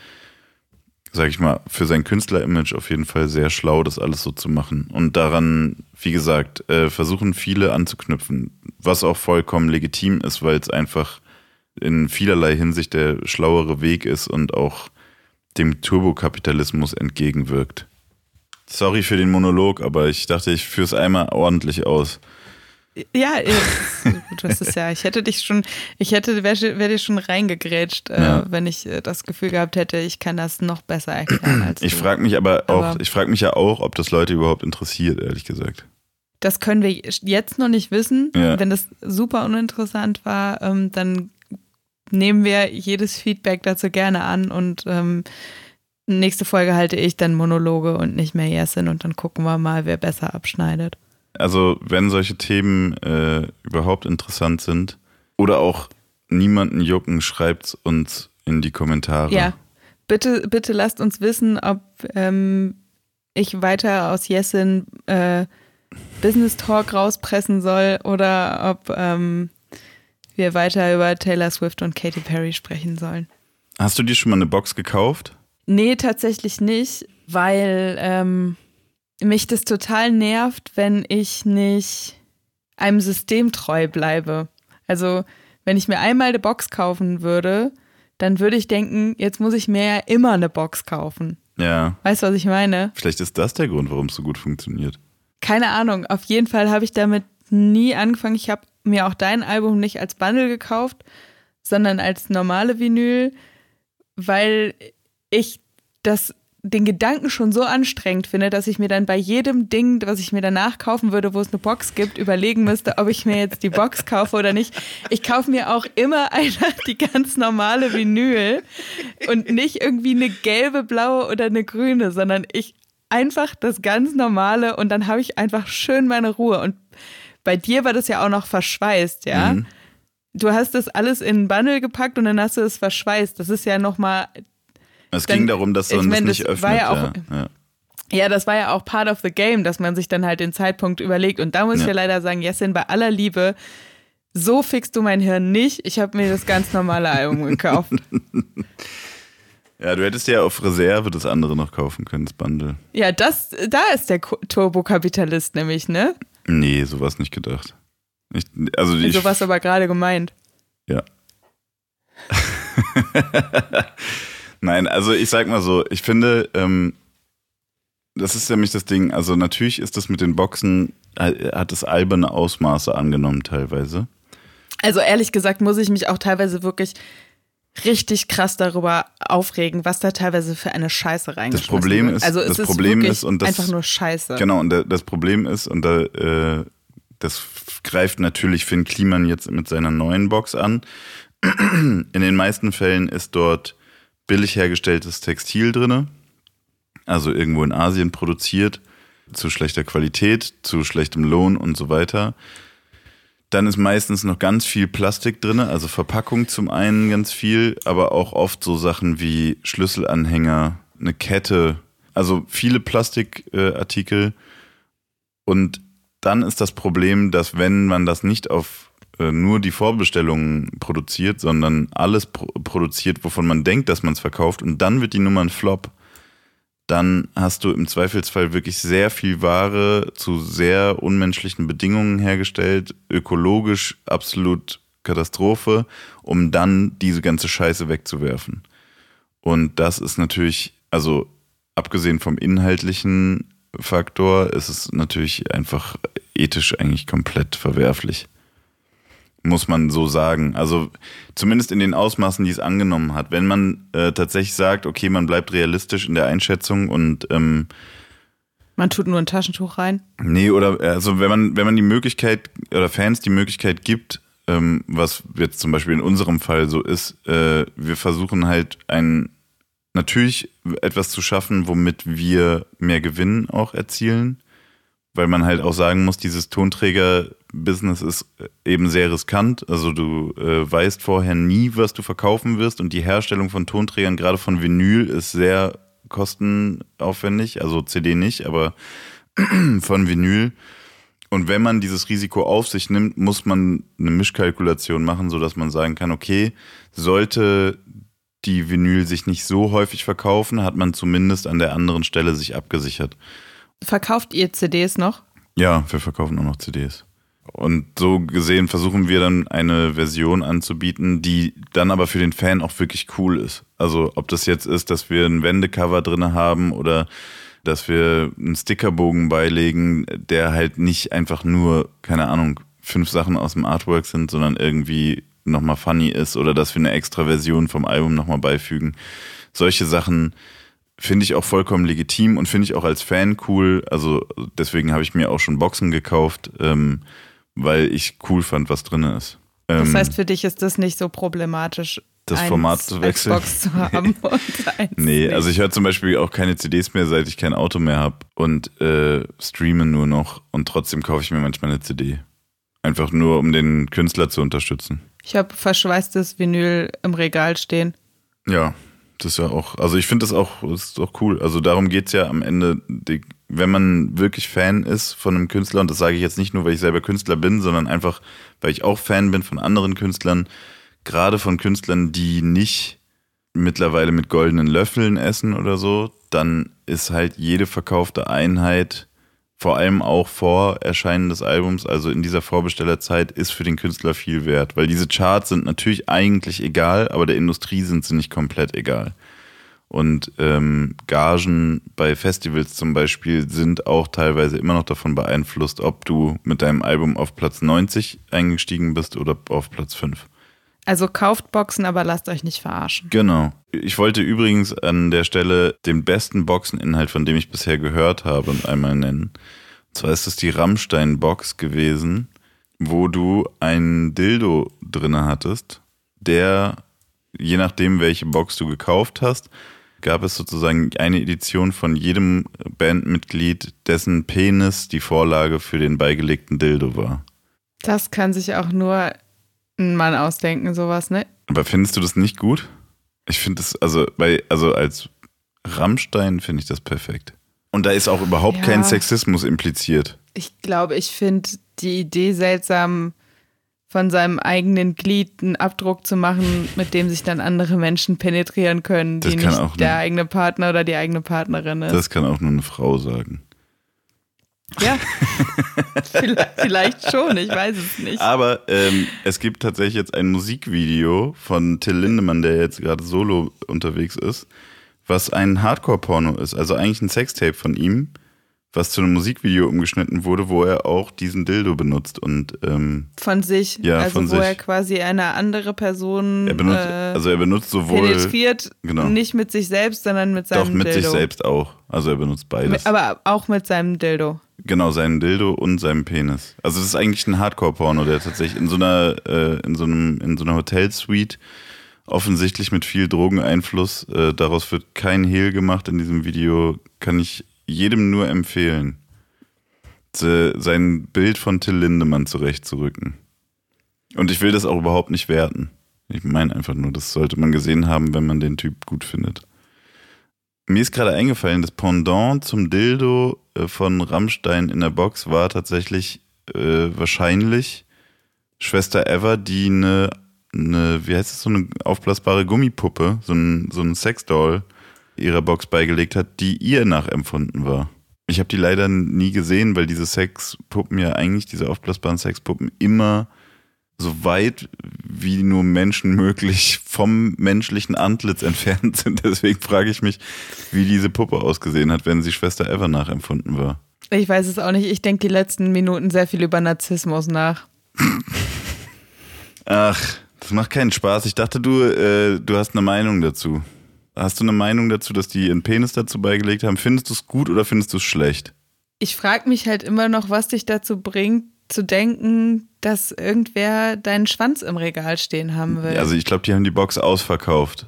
sag ich mal, für sein Künstlerimage auf jeden Fall sehr schlau, das alles so zu machen. Und daran, wie gesagt, äh, versuchen viele anzuknüpfen, was auch vollkommen legitim ist, weil es einfach in vielerlei Hinsicht der schlauere Weg ist und auch dem Turbokapitalismus entgegenwirkt. Sorry für den Monolog, aber ich dachte, ich führe es einmal ordentlich aus. Ja, äh, du hast es ja. Ich hätte dich schon, ich hätte, wäre wär dir schon reingegrätscht, äh, Ja. wenn ich äh, das Gefühl gehabt hätte, ich kann das noch besser erklären als Ich frage mich aber auch, Aber- ich frage mich ja auch, ob das Leute überhaupt interessiert, ehrlich gesagt. Das können wir jetzt noch nicht wissen. Ja. Wenn das super uninteressant war, ähm, dann nehmen wir jedes Feedback dazu gerne an und ähm, nächste Folge halte ich dann Monologe und nicht mehr Jessin und dann gucken wir mal, wer besser abschneidet. Also, wenn solche Themen äh, überhaupt interessant sind oder auch niemanden jucken, schreibt uns in die Kommentare. Ja, bitte, bitte lasst uns wissen, ob ähm, ich weiter aus Jessin äh, Business Talk rauspressen soll oder ob ähm, wir weiter über Taylor Swift und Katy Perry sprechen sollen. Hast du dir schon mal eine Box gekauft? Nee, tatsächlich nicht, weil ähm, mich das total nervt, wenn ich nicht einem System treu bleibe. Also, wenn ich mir einmal eine Box kaufen würde, dann würde ich denken, jetzt muss ich mir ja immer eine Box kaufen. Ja. Weißt du, was ich meine? Vielleicht ist das der Grund, warum es so gut funktioniert. Keine Ahnung. Auf jeden Fall habe ich damit nie angefangen. Ich habe mir auch dein Album nicht als Bundle gekauft, sondern als normale Vinyl, weil ich das den Gedanken schon so anstrengend finde, dass ich mir dann bei jedem Ding, was ich mir danach kaufen würde, wo es eine Box gibt, überlegen müsste, ob ich mir jetzt die Box kaufe oder nicht. Ich kaufe mir auch immer einfach die ganz normale Vinyl und nicht irgendwie eine gelbe, blaue oder eine grüne, sondern ich einfach das ganz normale und dann habe ich einfach schön meine Ruhe. Und bei dir war das ja auch noch verschweißt, ja? Mhm. Du hast das alles in einen Bundle gepackt und dann hast du es verschweißt. Das ist ja nochmal es dann, ging darum, dass man das nicht öffnet. Ja, auch, ja. ja, das war ja auch part of the game, dass man sich dann halt den Zeitpunkt überlegt. Und da muss ja. ich ja leider sagen, Jessin, bei aller Liebe, so fixst du mein Hirn nicht. Ich habe mir das ganz normale Album [LAUGHS] gekauft. Ja, du hättest ja auf Reserve das andere noch kaufen können, das Bundle. Ja, das, da ist der Turbokapitalist nämlich, ne? Nee, sowas nicht gedacht. Ich, also ich, sowas aber gerade gemeint. Ja. [LAUGHS] Nein, also ich sag mal so, ich finde, ähm, das ist nämlich das Ding, also natürlich ist das mit den Boxen, hat es alberne Ausmaße angenommen teilweise. Also ehrlich gesagt muss ich mich auch teilweise wirklich richtig krass darüber aufregen, was da teilweise für eine Scheiße reingeschmissen das Problem wird. Ist, also das ist Problem ist und das, einfach nur Scheiße. Genau, und das Problem ist, und da, äh, das greift natürlich Finn Kliman jetzt mit seiner neuen Box an. In den meisten Fällen ist dort billig hergestelltes Textil drin, also irgendwo in Asien produziert, zu schlechter Qualität, zu schlechtem Lohn und so weiter. Dann ist meistens noch ganz viel Plastik drin, also Verpackung zum einen ganz viel, aber auch oft so Sachen wie Schlüsselanhänger, eine Kette, also viele Plastikartikel. Und dann ist das Problem, dass wenn man das nicht auf äh, nur die Vorbestellungen produziert, sondern alles pro produziert, wovon man denkt, dass man es verkauft und dann wird die Nummer ein Flop, dann hast du im Zweifelsfall wirklich sehr viel Ware zu sehr unmenschlichen Bedingungen hergestellt, ökologisch absolut Katastrophe, um dann diese ganze Scheiße wegzuwerfen. Und das ist natürlich, also abgesehen vom inhaltlichen Faktor, ist es natürlich einfach ethisch eigentlich komplett verwerflich muss man so sagen. Also zumindest in den Ausmaßen, die es angenommen hat. Wenn man äh, tatsächlich sagt, okay, man bleibt realistisch in der Einschätzung und ähm, man tut nur ein Taschentuch rein. Nee, oder also wenn man, wenn man die Möglichkeit oder Fans die Möglichkeit gibt, ähm, was jetzt zum Beispiel in unserem Fall so ist, äh, wir versuchen halt ein natürlich etwas zu schaffen, womit wir mehr Gewinn auch erzielen weil man halt auch sagen muss, dieses Tonträger-Business ist eben sehr riskant. Also du äh, weißt vorher nie, was du verkaufen wirst und die Herstellung von Tonträgern, gerade von Vinyl, ist sehr kostenaufwendig. Also CD nicht, aber [CLEARS THROAT] von Vinyl. Und wenn man dieses Risiko auf sich nimmt, muss man eine Mischkalkulation machen, sodass man sagen kann, okay, sollte die Vinyl sich nicht so häufig verkaufen, hat man zumindest an der anderen Stelle sich abgesichert. Verkauft ihr CDs noch? Ja, wir verkaufen auch noch CDs. Und so gesehen versuchen wir dann eine Version anzubieten, die dann aber für den Fan auch wirklich cool ist. Also ob das jetzt ist, dass wir ein Wendecover drin haben oder dass wir einen Stickerbogen beilegen, der halt nicht einfach nur, keine Ahnung, fünf Sachen aus dem Artwork sind, sondern irgendwie nochmal funny ist oder dass wir eine extra Version vom Album nochmal beifügen. Solche Sachen Finde ich auch vollkommen legitim und finde ich auch als Fan cool. Also deswegen habe ich mir auch schon Boxen gekauft, ähm, weil ich cool fand, was drin ist. Ähm, das heißt, für dich ist das nicht so problematisch, das Format zu wechseln. Xbox [LAUGHS] zu haben und nee, also ich höre zum Beispiel auch keine CDs mehr, seit ich kein Auto mehr habe und äh, streame nur noch und trotzdem kaufe ich mir manchmal eine CD. Einfach nur, um den Künstler zu unterstützen. Ich habe verschweißtes Vinyl im Regal stehen. Ja, das ist ja auch, also ich finde das auch, das ist auch cool. Also darum geht es ja am Ende, die, wenn man wirklich Fan ist von einem Künstler, und das sage ich jetzt nicht nur, weil ich selber Künstler bin, sondern einfach, weil ich auch Fan bin von anderen Künstlern, gerade von Künstlern, die nicht mittlerweile mit goldenen Löffeln essen oder so, dann ist halt jede verkaufte Einheit vor allem auch vor Erscheinen des Albums, also in dieser Vorbestellerzeit, ist für den Künstler viel wert. Weil diese Charts sind natürlich eigentlich egal, aber der Industrie sind sie nicht komplett egal. Und ähm, Gagen bei Festivals zum Beispiel sind auch teilweise immer noch davon beeinflusst, ob du mit deinem Album auf Platz 90 eingestiegen bist oder auf Platz 5. Also kauft Boxen, aber lasst euch nicht verarschen. Genau. Ich wollte übrigens an der Stelle den besten Boxeninhalt, von dem ich bisher gehört habe, einmal nennen. Und zwar ist es die Rammstein-Box gewesen, wo du ein Dildo drinne hattest, der, je nachdem, welche Box du gekauft hast, gab es sozusagen eine Edition von jedem Bandmitglied, dessen Penis die Vorlage für den beigelegten Dildo war. Das kann sich auch nur ein Mann ausdenken, sowas, ne? Aber findest du das nicht gut? Ich finde das, also, bei, also als Rammstein finde ich das perfekt. Und da ist auch überhaupt Ja. kein Sexismus impliziert. Ich glaube, ich finde die Idee seltsam, von seinem eigenen Glied einen Abdruck zu machen, mit dem sich dann andere Menschen penetrieren können, Das die kann nicht auch der eigene Partner oder die eigene Partnerin ist. Das kann auch nur eine Frau sagen. Ja, [LAUGHS] vielleicht, schon, ich weiß es nicht. Aber ähm, es gibt tatsächlich jetzt ein Musikvideo von Till Lindemann, der jetzt gerade solo unterwegs ist, was ein Hardcore-Porno ist. Also eigentlich ein Sextape von ihm, was zu einem Musikvideo umgeschnitten wurde, wo er auch diesen Dildo benutzt. Und ähm, Von sich, Ja, also von wo sich. er quasi eine andere Person er benutzt, äh, also er benutzt sowohl penetriert, genau. nicht mit sich selbst, sondern mit seinem doch mit Dildo. sich selbst auch. Also er benutzt beides. Aber auch mit seinem Dildo. Genau, seinen Dildo und seinen Penis. Also das ist eigentlich ein Hardcore-Porno, der tatsächlich in so einer, äh, in so einem, in so einer Hotelsuite offensichtlich mit viel Drogeneinfluss. Äh, daraus wird kein Hehl gemacht in diesem Video. Kann ich jedem nur empfehlen, se- sein Bild von Till Lindemann zurechtzurücken. Und ich will das auch überhaupt nicht werten. Ich meine einfach nur, das sollte man gesehen haben, wenn man den Typ gut findet. Mir ist gerade eingefallen, das Pendant zum Dildo äh, von Rammstein in der Box war tatsächlich äh, wahrscheinlich Schwester Eva, die eine, eine, wie heißt es, so eine aufblasbare Gummipuppe, so ein, so ein Sexdoll ihrer Box beigelegt hat, die ihr nachempfunden war. Ich habe die leider nie gesehen, weil diese Sexpuppen ja eigentlich, diese aufblasbaren Sexpuppen, immer so weit wie nur Menschen möglich vom menschlichen Antlitz entfernt sind. [LAUGHS] Deswegen frage ich mich, wie diese Puppe ausgesehen hat, wenn sie Schwester Eva nachempfunden war. Ich weiß es auch nicht. Ich denke die letzten Minuten sehr viel über Narzissmus nach. Ach, das macht keinen Spaß. Ich dachte, du, äh, du hast eine Meinung dazu. Hast du eine Meinung dazu, dass die ihren Penis dazu beigelegt haben? Findest du es gut oder findest du es schlecht? Ich frage mich halt immer noch, was dich dazu bringt, zu denken, dass irgendwer deinen Schwanz im Regal stehen haben will. Also ich glaube, die haben die Box ausverkauft.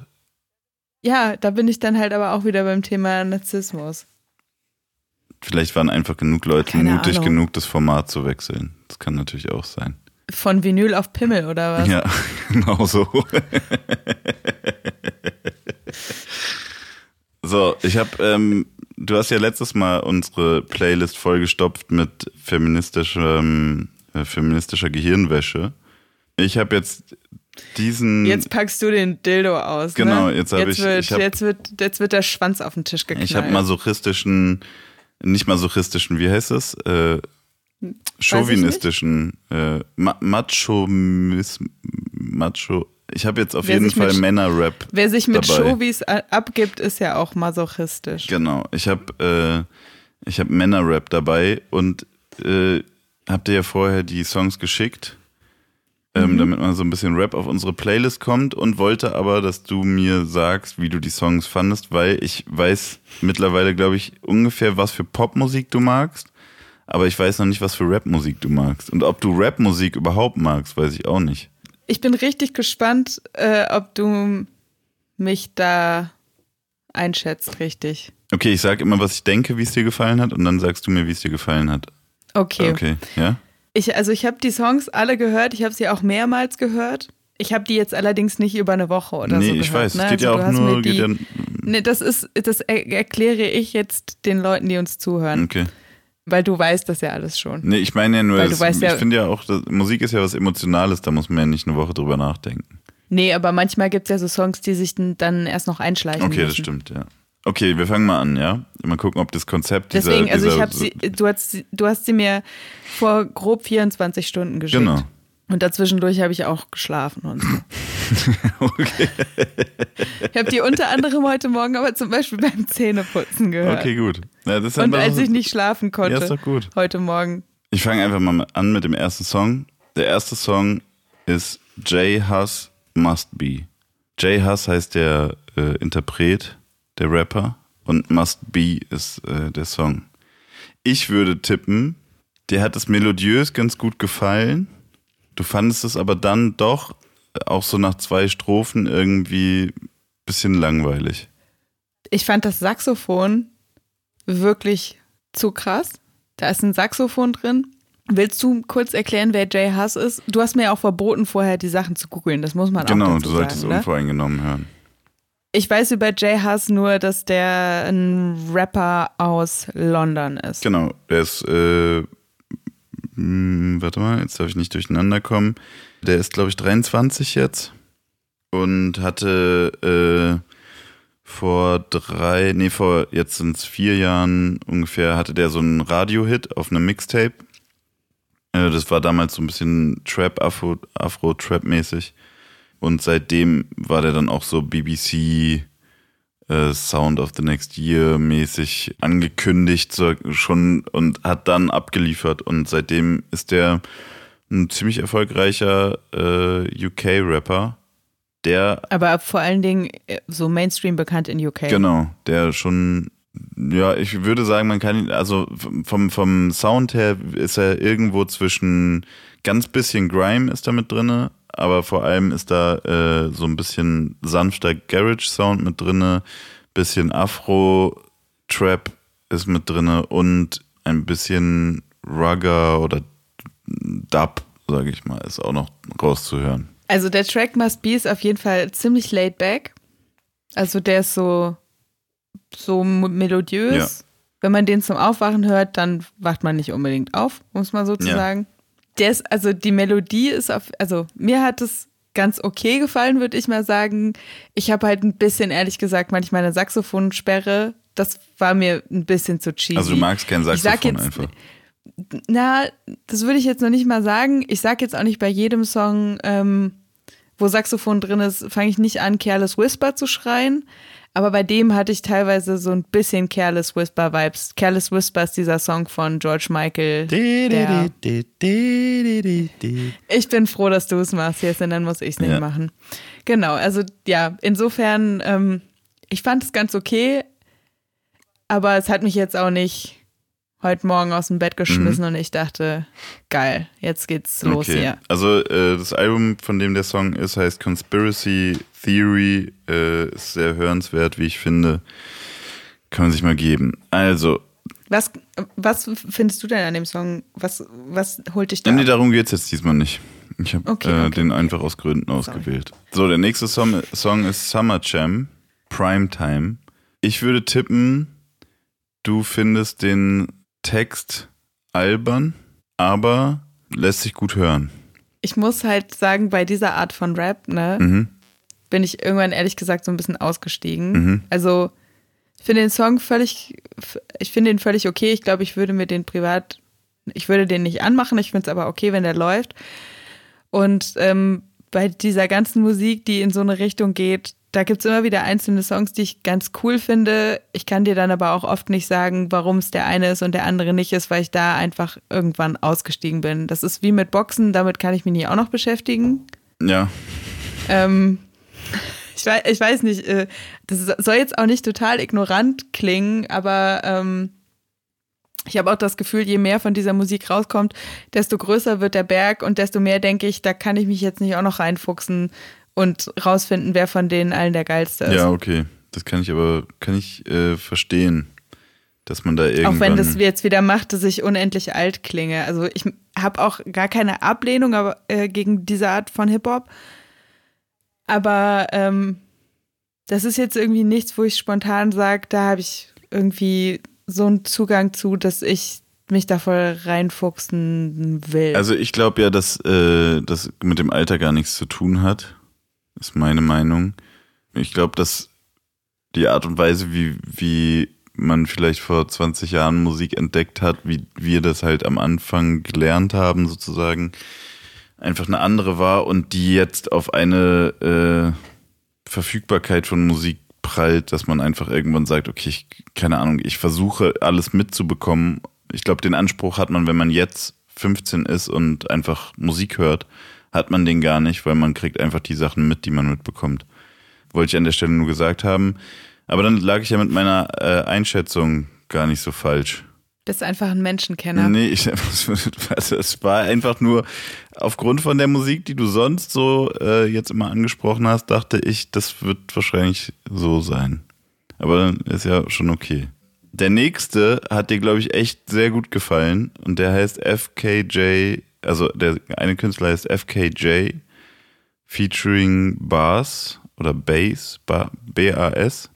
ja, da bin ich dann halt aber auch wieder beim Thema Narzissmus. Vielleicht waren einfach genug Leute Keine mutig Ahnung. genug, das Format zu wechseln. Das kann natürlich auch sein. Von Vinyl auf Pimmel oder was? Ja, [LAUGHS] genau so. [LAUGHS] [LAUGHS] so, ich habe, ähm, du hast ja letztes Mal unsere Playlist vollgestopft mit feministischem, äh, feministischer Gehirnwäsche. Ich habe jetzt diesen. Jetzt packst du den Dildo aus. Genau, ne? jetzt hab ich- Wird, ich hab- jetzt, wird, jetzt wird der Schwanz auf den Tisch geknallt. ich habe masochistischen, nicht masochistischen, wie heißt es? Äh, chauvinistischen, äh, Ma Macho, Macho. Ich habe jetzt auf Wer jeden Fall Männer-Rap Wer sich mit dabei. A- abgibt, ist ja auch masochistisch. Genau, ich habe äh, ich hab Männer-Rap dabei und äh, hab dir ja vorher die Songs geschickt, ähm, Mhm. damit man so ein bisschen Rap auf unsere Playlist kommt und wollte aber, dass du mir sagst, wie du die Songs fandest, weil ich weiß mittlerweile, glaube ich, ungefähr, was für Popmusik du magst, aber ich weiß noch nicht, was für Rapmusik du magst. Und ob du Rapmusik überhaupt magst, weiß ich auch nicht. Ich bin richtig gespannt, äh, ob du mich da einschätzt, richtig. Okay, ich sage immer, was ich denke, wie es dir gefallen hat und dann sagst du mir, wie es dir gefallen hat. Okay. Okay, ja? Ich, also ich habe die Songs alle gehört, ich habe sie auch mehrmals gehört. Ich habe die jetzt allerdings nicht über eine Woche oder nee, so ich gehört. weiß, ne? es geht Also ja auch nur, die, ja, Nee, das ist, das er erkläre ich jetzt den Leuten, die uns zuhören, okay. Weil du weißt das ja alles schon. Nee, ich meine ja nur, das, weißt ja- ich finde ja auch, Musik ist ja was Emotionales, da muss man ja nicht eine Woche drüber nachdenken. Nee, aber manchmal gibt es ja so Songs, die sich dann erst noch einschleichen Okay, müssen. das stimmt, ja. Okay, wir fangen mal an, ja? Mal gucken, ob das Konzept Deswegen, dieser, also ich dieser- habe sie, du hast, sie- du hast sie mir vor grob 24 Stunden geschickt. Genau. Und dazwischendurch habe ich auch geschlafen und so. [LAUGHS] [LAUGHS] Okay. Ich habe die unter anderem heute Morgen aber zum Beispiel beim Zähneputzen gehört. okay, gut. Ja, Und als ich nicht schlafen Ja, ist konnte, doch gut. heute Morgen. Ich fange einfach mal an mit dem ersten Song. Der erste Song ist Jay Huss Must Be. Jay Huss heißt der äh, Interpret, der Rapper, und Must Be ist äh, der Song. Ich würde tippen, dir hat es melodiös ganz gut gefallen. Du fandest es aber dann doch auch so nach zwei Strophen irgendwie ein bisschen langweilig. Ich fand das Saxophon wirklich zu krass. Da ist ein Saxophon drin. Willst du kurz erklären, wer Jay Huss ist? Du hast mir ja auch verboten, vorher die Sachen zu googeln. Das muss man Genau, auch dazu du solltest sagen. Ne? unvoreingenommen hören. Ich weiß über Jay Huss nur, dass der ein Rapper aus London ist. Genau, der ist, äh, mh, warte mal, jetzt darf ich nicht durcheinander kommen. Der ist, glaube ich, 23 jetzt und hatte äh, vor drei, nee, vor jetzt sind es vier Jahren ungefähr, hatte der so einen Radio-Hit auf einem Mixtape. Äh, das war damals so ein bisschen Trap, Afro, Afro-Trap-mäßig. Und seitdem war der dann auch so BBC äh, Sound of the Next Year mäßig angekündigt so, schon und hat dann abgeliefert. Und seitdem ist der ein ziemlich erfolgreicher äh, UK-Rapper, der Aber vor allen Dingen äh, so Mainstream bekannt in UK. Genau, der schon, ja, ich würde sagen, man kann ihn, also vom, vom Sound her ist er irgendwo zwischen ganz bisschen Grime ist da mit drinne, aber vor allem ist da äh, so ein bisschen sanfter Garage-Sound mit drinne, bisschen Afro-Trap ist mit drinne und ein bisschen Rugger oder Dub, sage ich mal, ist auch noch rauszuhören. Also der Track Must Be ist auf jeden Fall ziemlich laid back. Also der ist so, so melodiös. Ja. Wenn man den zum Aufwachen hört, dann wacht man nicht unbedingt auf, muss man so zu Ja. sagen. Der ist, also die Melodie ist auf, also mir hat es ganz okay gefallen, würde ich mal sagen. Ich habe halt ein bisschen, ehrlich gesagt, manchmal eine Saxophonsperre. Das war mir ein bisschen zu cheesy. Also du magst kein Ich sag Saxophon jetzt- einfach. Na, das würde ich jetzt noch nicht mal sagen. Ich sag jetzt auch nicht bei jedem Song, ähm, wo Saxophon drin ist, fange ich nicht an, Careless Whisper zu schreien. Aber bei dem hatte ich teilweise so ein bisschen Careless Whisper Vibes. Careless Whisper ist dieser Song von George Michael. Ich bin froh, dass du es machst jetzt, denn dann muss ich es nicht Ja. machen. Genau, also ja, insofern, ähm, ich fand es ganz okay, aber es hat mich jetzt auch nicht heute Morgen aus dem Bett geschmissen und ich dachte, geil, jetzt geht's los okay. hier. Also äh, das Album, von dem der Song ist, heißt Conspiracy Theory. Äh, ist sehr hörenswert, wie ich finde. Kann man sich mal geben. Also, Was, was findest du denn an dem Song? Was, was holt dich da? nee, ab? darum geht es jetzt diesmal nicht. Ich habe Okay, äh, okay, den einfach aus Gründen ausgewählt. So, der nächste Song, Song ist Summer Jam, Primetime. Ich würde tippen, du findest den Text albern, aber lässt sich gut hören. Ich muss halt sagen, bei dieser Art von Rap, ne, Mhm. bin ich irgendwann ehrlich gesagt so ein bisschen ausgestiegen. Mhm. Also ich finde den Song völlig, ich finde ihn völlig okay. Ich glaube, ich würde mir den privat, ich würde den nicht anmachen. Ich finde es aber okay, wenn der läuft. Und ähm, bei dieser ganzen Musik, die in so eine Richtung geht, da gibt es immer wieder einzelne Songs, die ich ganz cool finde. Ich kann dir dann aber auch oft nicht sagen, warum es der eine ist und der andere nicht ist, weil ich da einfach irgendwann ausgestiegen bin. Das ist wie mit Boxen, damit kann ich mich nie auch noch beschäftigen. Ja, Ähm, [LAUGHS] ich, weiß, ich weiß nicht, äh, das soll jetzt auch nicht total ignorant klingen, aber ähm, ich habe auch das Gefühl, je mehr von dieser Musik rauskommt, desto größer wird der Berg und desto mehr denke ich, da kann ich mich jetzt nicht auch noch reinfuchsen und rausfinden, wer von denen allen der geilste ist. ja, okay. Das kann ich aber, kann ich äh, verstehen, dass man da irgendwann... Auch wenn das jetzt wieder macht, dass ich unendlich alt klinge. Also ich habe auch gar keine Ablehnung aber, äh, gegen diese Art von Hip-Hop. Aber ähm, das ist jetzt irgendwie nichts, wo ich spontan sage, da habe ich irgendwie so einen Zugang zu, dass ich mich da voll reinfuchsen will. Also ich glaube ja, dass äh, das mit dem Alter gar nichts zu tun hat. Ist meine Meinung. Ich glaube, dass die Art und Weise, wie, wie man vielleicht vor 20 Jahren Musik entdeckt hat, wie wir das halt am Anfang gelernt haben, sozusagen, einfach eine andere war und die jetzt auf eine äh, Verfügbarkeit von Musik prallt, dass man einfach irgendwann sagt, okay, ich, keine Ahnung, ich versuche alles mitzubekommen. Ich glaube, den Anspruch hat man, wenn man jetzt 15 ist und einfach Musik hört, hat man den gar nicht, weil man kriegt einfach die Sachen mit, die man mitbekommt. Wollte ich an der Stelle nur gesagt haben. Aber dann lag ich ja mit meiner äh, Einschätzung gar nicht so falsch. Bist einfach ein Menschenkenner. Nee, ich, [LAUGHS] also es war einfach nur aufgrund von der Musik, die du sonst so äh, jetzt immer angesprochen hast, dachte ich, das wird wahrscheinlich so sein. Aber dann ist ja schon okay. Der nächste hat dir, glaube ich, echt sehr gut gefallen und der heißt FKJ, also der eine Künstler heißt FKJ featuring Bass oder Bass, B-A-S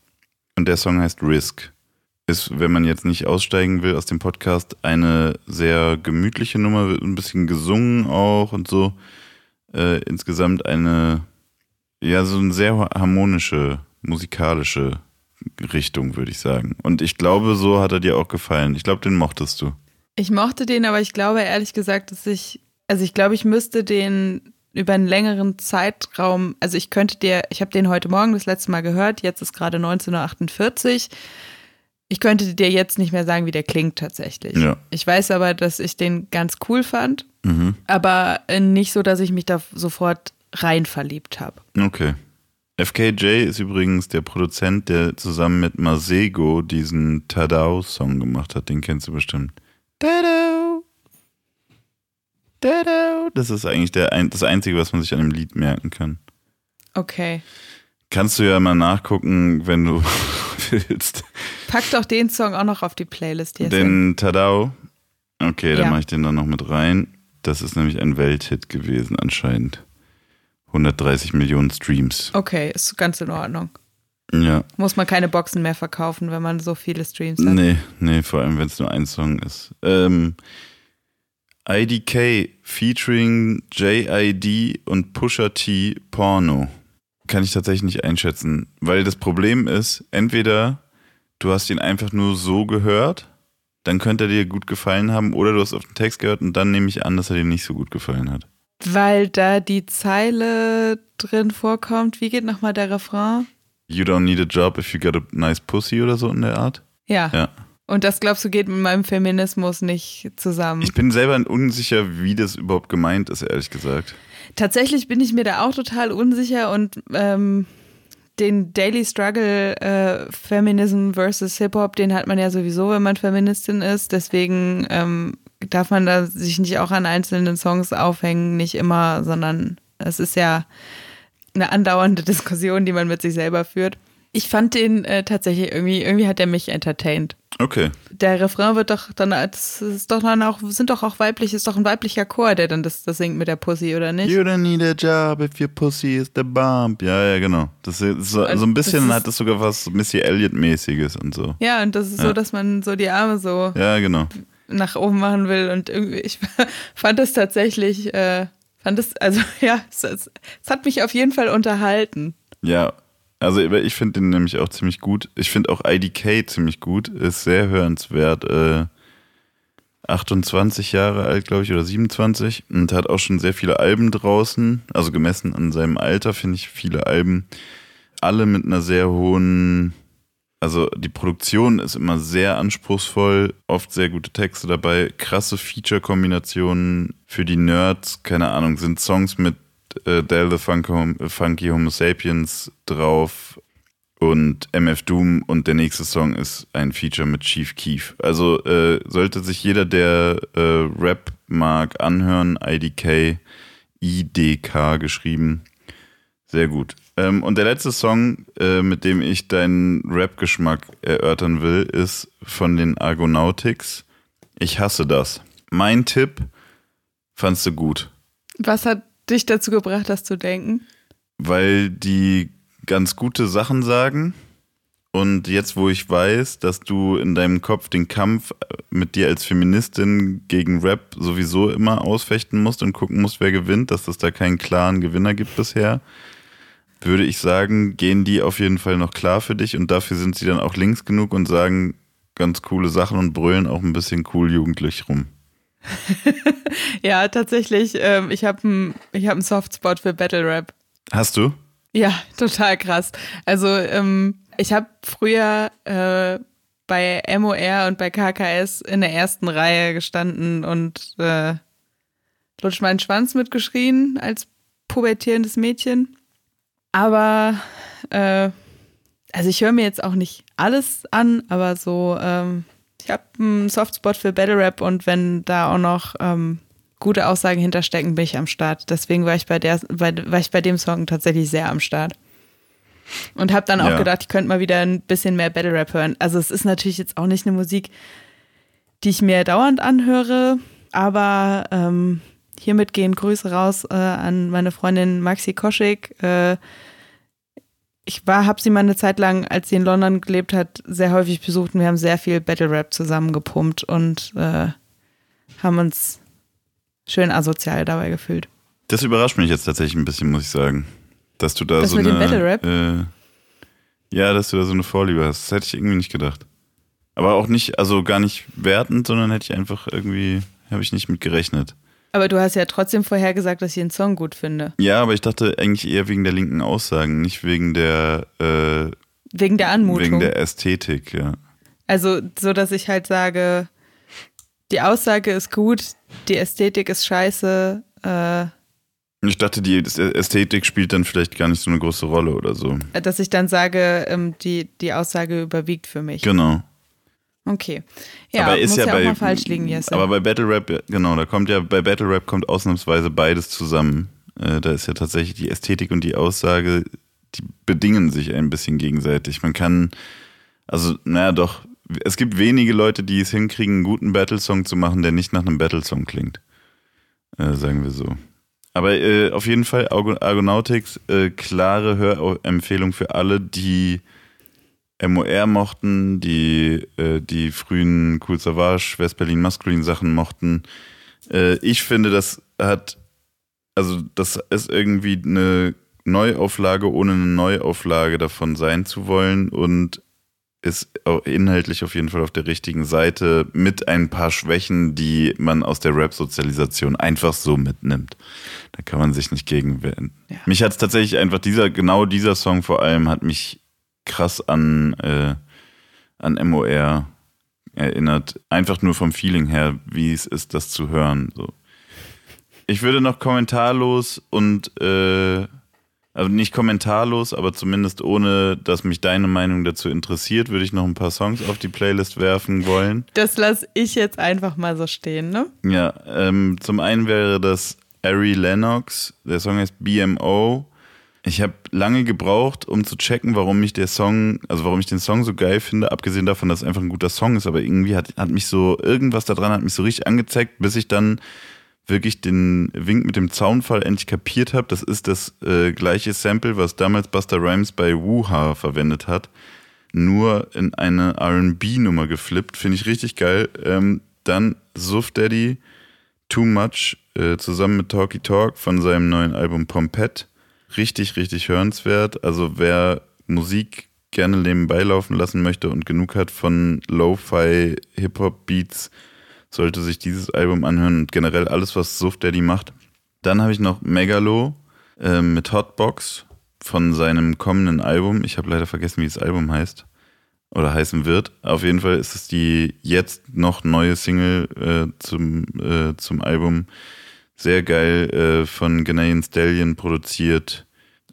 und der Song heißt Risk ist, wenn man jetzt nicht aussteigen will aus dem Podcast, eine sehr gemütliche Nummer, wird ein bisschen gesungen auch und so. Äh, insgesamt eine, ja, so eine sehr harmonische, musikalische Richtung, würde ich sagen. Und ich glaube, so hat er dir auch gefallen. Ich glaube, den mochtest du. Ich mochte den, aber ich glaube ehrlich gesagt, dass ich, also ich glaube, ich müsste den über einen längeren Zeitraum, also ich könnte dir, ich habe den heute Morgen das letzte Mal gehört, jetzt ist gerade 19.48 Uhr ich könnte dir jetzt nicht mehr sagen, wie der klingt tatsächlich. Ja. Ich weiß aber, dass ich den ganz cool fand, mhm. aber nicht so, dass ich mich da sofort rein verliebt habe. Okay. FKJ ist übrigens der Produzent, der zusammen mit Masego diesen Tadao-Song gemacht hat. Den kennst du bestimmt. Das ist eigentlich der, das Einzige, was man sich an dem Lied merken kann. Okay. Kannst du ja mal nachgucken, wenn du [LAUGHS] willst. Pack doch den Song auch noch auf die Playlist jetzt. Den Tadao? Okay, dann mache ich den dann noch mit rein. Das ist nämlich ein Welthit gewesen anscheinend. 130 Millionen Streams. Okay, ist ganz in Ordnung. Ja. Muss man keine Boxen mehr verkaufen, wenn man so viele Streams hat. Nee, nee, vor allem wenn es nur ein Song ist. Ähm, IDK featuring JID und Pusha T Porno kann ich tatsächlich nicht einschätzen, weil das Problem ist, entweder du hast ihn einfach nur so gehört, dann könnte er dir gut gefallen haben, oder du hast auf den Text gehört und dann nehme ich an, dass er dir nicht so gut gefallen hat. Weil da die Zeile drin vorkommt, wie geht nochmal der Refrain? You don't need a job if you got a nice pussy oder so in der Art. Ja. Ja. Und das glaubst du geht mit meinem Feminismus nicht zusammen? Ich bin selber unsicher, wie das überhaupt gemeint ist, ehrlich gesagt. Tatsächlich bin ich mir da auch total unsicher und ähm, den Daily Struggle äh, Feminism versus Hip-Hop, den hat man ja sowieso, wenn man Feministin ist. Deswegen ähm, darf man da sich nicht auch an einzelnen Songs aufhängen, nicht immer, sondern es ist ja eine andauernde Diskussion, die man mit sich selber führt. Ich fand den äh, tatsächlich irgendwie, irgendwie hat er mich entertained. Okay. Der Refrain wird doch dann, das ist doch dann auch, sind doch auch weiblich, ist doch ein weiblicher Chor, der dann das, das singt mit der Pussy, oder nicht? You don't need a job if your pussy is the bomb. Ja, ja, genau. Das ist so, so ein bisschen das hat das sogar was Missy Elliott-mäßiges und so. Ja, und das ist ja. so, dass man so die Arme so ja, genau. nach oben machen will und irgendwie, ich [LAUGHS] fand das tatsächlich, äh, fand es, also [LAUGHS] ja, es, es hat mich auf jeden Fall unterhalten. Ja, also ich finde den nämlich auch ziemlich gut. Ich finde auch IDK ziemlich gut. Ist sehr hörenswert. Äh, 28 Jahre alt, glaube ich, oder 27 und hat auch schon sehr viele Alben draußen. Also gemessen an seinem Alter finde ich viele Alben. Alle mit einer sehr hohen, also die Produktion ist immer sehr anspruchsvoll, oft sehr gute Texte dabei, krasse Feature-Kombinationen für die Nerds, keine Ahnung, sind Songs mit äh, Dell the Funky, Funky Homo Sapiens drauf und MF Doom und der nächste Song ist ein Feature mit Chief Keef. Also äh, sollte sich jeder, der äh, Rap mag, anhören, IDK, IDK geschrieben. Sehr gut. Ähm, und der letzte Song, äh, mit dem ich deinen Rap-Geschmack erörtern will, ist von den Argonautics. Ich hasse das. Mein Tipp fandst du gut. Was hat dich dazu gebracht, das zu denken? Weil die ganz gute Sachen sagen. Und jetzt, wo ich weiß, dass du in deinem Kopf den Kampf mit dir als Feministin gegen Rap sowieso immer ausfechten musst und gucken musst, wer gewinnt, dass es da keinen klaren Gewinner gibt bisher, würde ich sagen, gehen die auf jeden Fall noch klar für dich und dafür sind sie dann auch links genug und sagen, ganz coole Sachen und brüllen auch ein bisschen cool jugendlich rum. [LAUGHS] ja, tatsächlich. Ähm, ich habe einen hab Softspot für Battle Rap. Hast du? Ja, [LAUGHS] total krass. Also ähm, ich habe früher äh, bei MOR und bei KKS in der ersten Reihe gestanden und äh, lutsch meinen Schwanz mitgeschrien als pubertierendes Mädchen. Aber äh, also ich höre mir jetzt auch nicht alles an, aber so, ähm, ich habe einen Softspot für Battle Rap und wenn da auch noch ähm, gute Aussagen hinterstecken, bin ich am Start. Deswegen war ich bei der, bei, war ich bei dem Song tatsächlich sehr am Start. Und habe dann auch ja. gedacht, ich könnte mal wieder ein bisschen mehr Battle Rap hören. Also es ist natürlich jetzt auch nicht eine Musik, die ich mir dauernd anhöre, aber ähm, hiermit gehen Grüße raus äh, an meine Freundin Maxi Koschik. Äh, ich war, habe sie mal eine Zeit lang, als sie in London gelebt hat, sehr häufig besucht und wir haben sehr viel Battle Rap zusammen gepumpt und äh, haben uns schön asozial dabei gefühlt. Das überrascht mich jetzt tatsächlich ein bisschen, muss ich sagen. Dass du da das so mit eine. Dem Battle Rap? Äh, ja, dass du da so eine Vorliebe hast. Das hätte ich irgendwie nicht gedacht. Aber auch nicht, also gar nicht wertend, sondern hätte ich einfach irgendwie, habe ich nicht mit gerechnet. Aber du hast ja trotzdem vorher gesagt, dass ich den Song gut finde. Ja, aber ich dachte eigentlich eher wegen der linken Aussagen, nicht wegen der äh, wegen der Anmutung. Wegen der Ästhetik, ja. Also, so dass ich halt sage, die Aussage ist gut, die Ästhetik ist scheiße. Äh, ich dachte, die Ästhetik spielt dann vielleicht gar nicht so eine große Rolle oder so. Dass ich dann sage, ähm, die, die Aussage überwiegt für mich. Genau. Okay. Ja, aber ist muss ja, ja bei, auch mal falsch liegen, Jesse. Aber bei Battle Rap, genau, da kommt ja, bei Battle Rap kommt ausnahmsweise beides zusammen. Äh, da ist ja tatsächlich die Ästhetik und die Aussage, die bedingen sich ein bisschen gegenseitig. Man kann, also, naja, doch, es gibt wenige Leute, die es hinkriegen, einen guten Battle-Song zu machen, der nicht nach einem Battle-Song klingt. Äh, sagen wir so. Aber äh, auf jeden Fall Argonautics, äh, klare Hörempfehlung für alle, die MOR mochten, die äh, die frühen Cool Savage, West-Berlin Maskulin Sachen mochten. Äh, ich finde, das hat, also das ist irgendwie eine Neuauflage, ohne eine Neuauflage davon sein zu wollen und ist inhaltlich auf jeden Fall auf der richtigen Seite mit ein paar Schwächen, die man aus der Rap-Sozialisation einfach so mitnimmt. Da kann man sich nicht gegen wehren. Ja. Mich hat es tatsächlich einfach dieser, genau dieser Song vor allem hat mich krass an, äh, an MOR erinnert. Einfach nur vom Feeling her, wie es ist, das zu hören. So. Ich würde noch kommentarlos und äh, also nicht kommentarlos, aber zumindest ohne, dass mich deine Meinung dazu interessiert, würde ich noch ein paar Songs auf die Playlist werfen wollen. Das lasse ich jetzt einfach mal so stehen, ne? Ja, ähm, zum einen wäre das Ari Lennox, der Song heißt BMO. Ich habe lange gebraucht, um zu checken, warum mich der Song, also warum ich den Song so geil finde, abgesehen davon, dass es einfach ein guter Song ist, aber irgendwie hat, hat mich so, irgendwas daran hat mich so richtig angezeigt, bis ich dann wirklich den Wink mit dem Zaunfall endlich kapiert habe. Das ist das äh, gleiche Sample, was damals Buster Rhymes bei Wuha verwendet hat, nur in eine RB-Nummer geflippt. Finde ich richtig geil. Ähm, dann Suff Daddy, Too Much, äh, zusammen mit Talky Talk von seinem neuen Album Pompette richtig, richtig hörenswert. Also wer Musik gerne nebenbei laufen lassen möchte und genug hat von Lo-Fi, Hip-Hop-Beats, sollte sich dieses Album anhören und generell alles, was Suff Daddy macht. Dann habe ich noch Megalo äh, mit Hotbox von seinem kommenden Album. Ich habe leider vergessen, wie das Album heißt oder heißen wird. Auf jeden Fall ist es die jetzt noch neue Single äh, zum, äh, zum Album sehr geil äh, von Ghanaian Stallion produziert.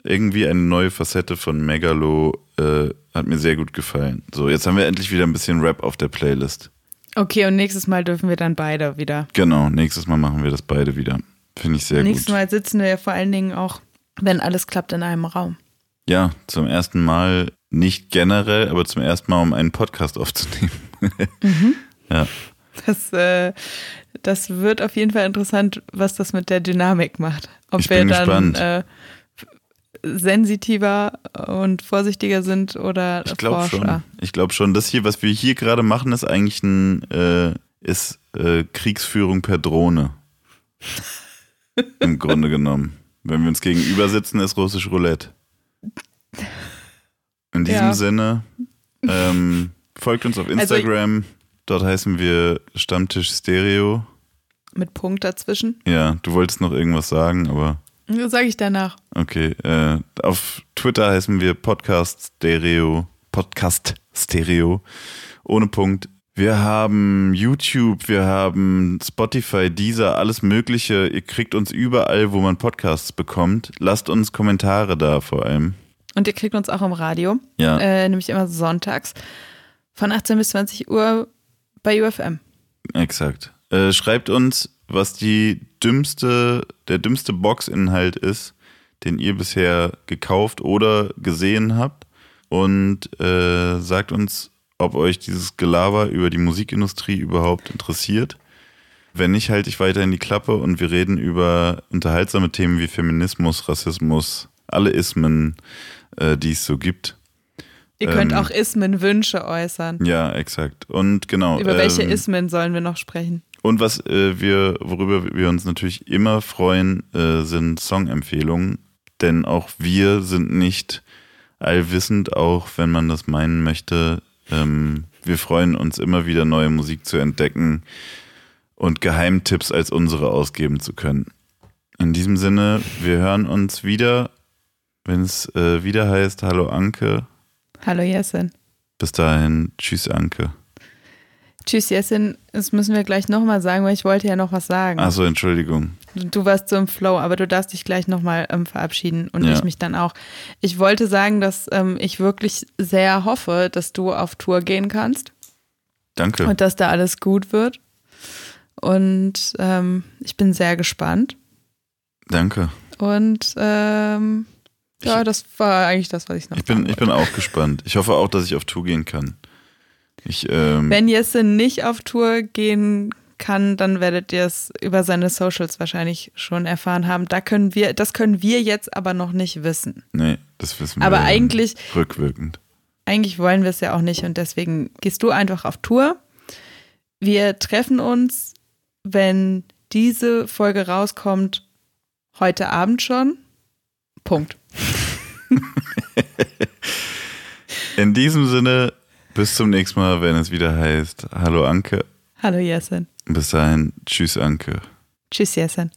Irgendwie eine neue Facette von Megalo äh, hat mir sehr gut gefallen. So, jetzt haben wir endlich wieder ein bisschen Rap auf der Playlist. Okay, und nächstes Mal dürfen wir dann beide wieder. Genau, nächstes Mal machen wir das beide wieder. Finde ich sehr nächstes gut. Nächstes Mal sitzen wir ja vor allen Dingen auch, wenn alles klappt, in einem Raum. Ja, zum ersten Mal nicht generell, aber zum ersten Mal, um einen Podcast aufzunehmen. [LAUGHS] mhm. Ja. Das, äh, das wird auf jeden Fall interessant, was das mit der Dynamik macht. Ob ich wir dann äh, sensitiver und vorsichtiger sind oder ich glaube schon. Ich glaube schon. Das hier, was wir hier gerade machen, ist eigentlich ein äh, ist äh, Kriegsführung per Drohne. Im Grunde genommen. Wenn wir uns gegenüber sitzen, ist russisch Roulette. In diesem ja. Sinne, ähm, folgt uns auf also Instagram. Also, Dort heißen wir Stammtisch Stereo. Mit Punkt dazwischen. Ja, du wolltest noch irgendwas sagen, aber. Das sage ich danach. Okay. Äh, auf Twitter heißen wir Podcast Stereo. Podcast Stereo. Ohne Punkt. Wir haben YouTube, wir haben Spotify, Deezer, alles Mögliche. Ihr kriegt uns überall, wo man Podcasts bekommt. Lasst uns Kommentare da vor allem. Und ihr kriegt uns auch im Radio. Ja. Äh, nämlich immer sonntags. Von 18 bis 20 Uhr bei UFM. Exakt. Äh, schreibt uns, was die dümmste, der dümmste Boxinhalt ist, den ihr bisher gekauft oder gesehen habt. Und äh, sagt uns, ob euch dieses Gelaber über die Musikindustrie überhaupt interessiert. Wenn nicht, halte ich weiter in die Klappe und wir reden über unterhaltsame Themen wie Feminismus, Rassismus, alle Ismen, äh, die es so gibt. Ihr könnt ähm, auch Ismen-Wünsche äußern. Ja, exakt. Und genau. Über welche ähm, Ismen sollen wir noch sprechen? Und was äh, wir, worüber wir uns natürlich immer freuen, äh, sind Songempfehlungen. Denn auch wir sind nicht allwissend, auch wenn man das meinen möchte. Ähm, wir freuen uns immer wieder, neue Musik zu entdecken und Geheimtipps als unsere ausgeben zu können. In diesem Sinne, wir hören uns wieder, wenn es äh, wieder heißt, Hallo Anke. Hallo Jessin. Bis dahin, tschüss Anke. Tschüss Jessin, das müssen wir gleich nochmal sagen, weil ich wollte ja noch was sagen. Achso, Entschuldigung. Du warst so im Flow, aber du darfst dich gleich nochmal ähm, verabschieden und ja. ich mich dann auch. Ich wollte sagen, dass ähm, ich wirklich sehr hoffe, dass du auf Tour gehen kannst. Danke. Und dass da alles gut wird. Und ähm, ich bin sehr gespannt. Danke. Und ähm, ja, das war eigentlich das, was ich noch Ich bin, ich bin auch gespannt. Ich hoffe auch, dass ich auf Tour gehen kann. Ich, ähm Wenn Jesse nicht auf Tour gehen kann, dann werdet ihr es über seine Socials wahrscheinlich schon erfahren haben. Da können wir, das können wir jetzt aber noch nicht wissen. Nee, das wissen wir. Aber eigentlich rückwirkend. Eigentlich wollen wir es ja auch nicht und deswegen gehst du einfach auf Tour. Wir treffen uns, wenn diese Folge rauskommt, heute Abend schon. Punkt. [LAUGHS] In diesem Sinne, bis zum nächsten Mal, wenn es wieder heißt Hallo Anke. Hallo Jessen. Bis dahin, tschüss Anke. Tschüss Jessen.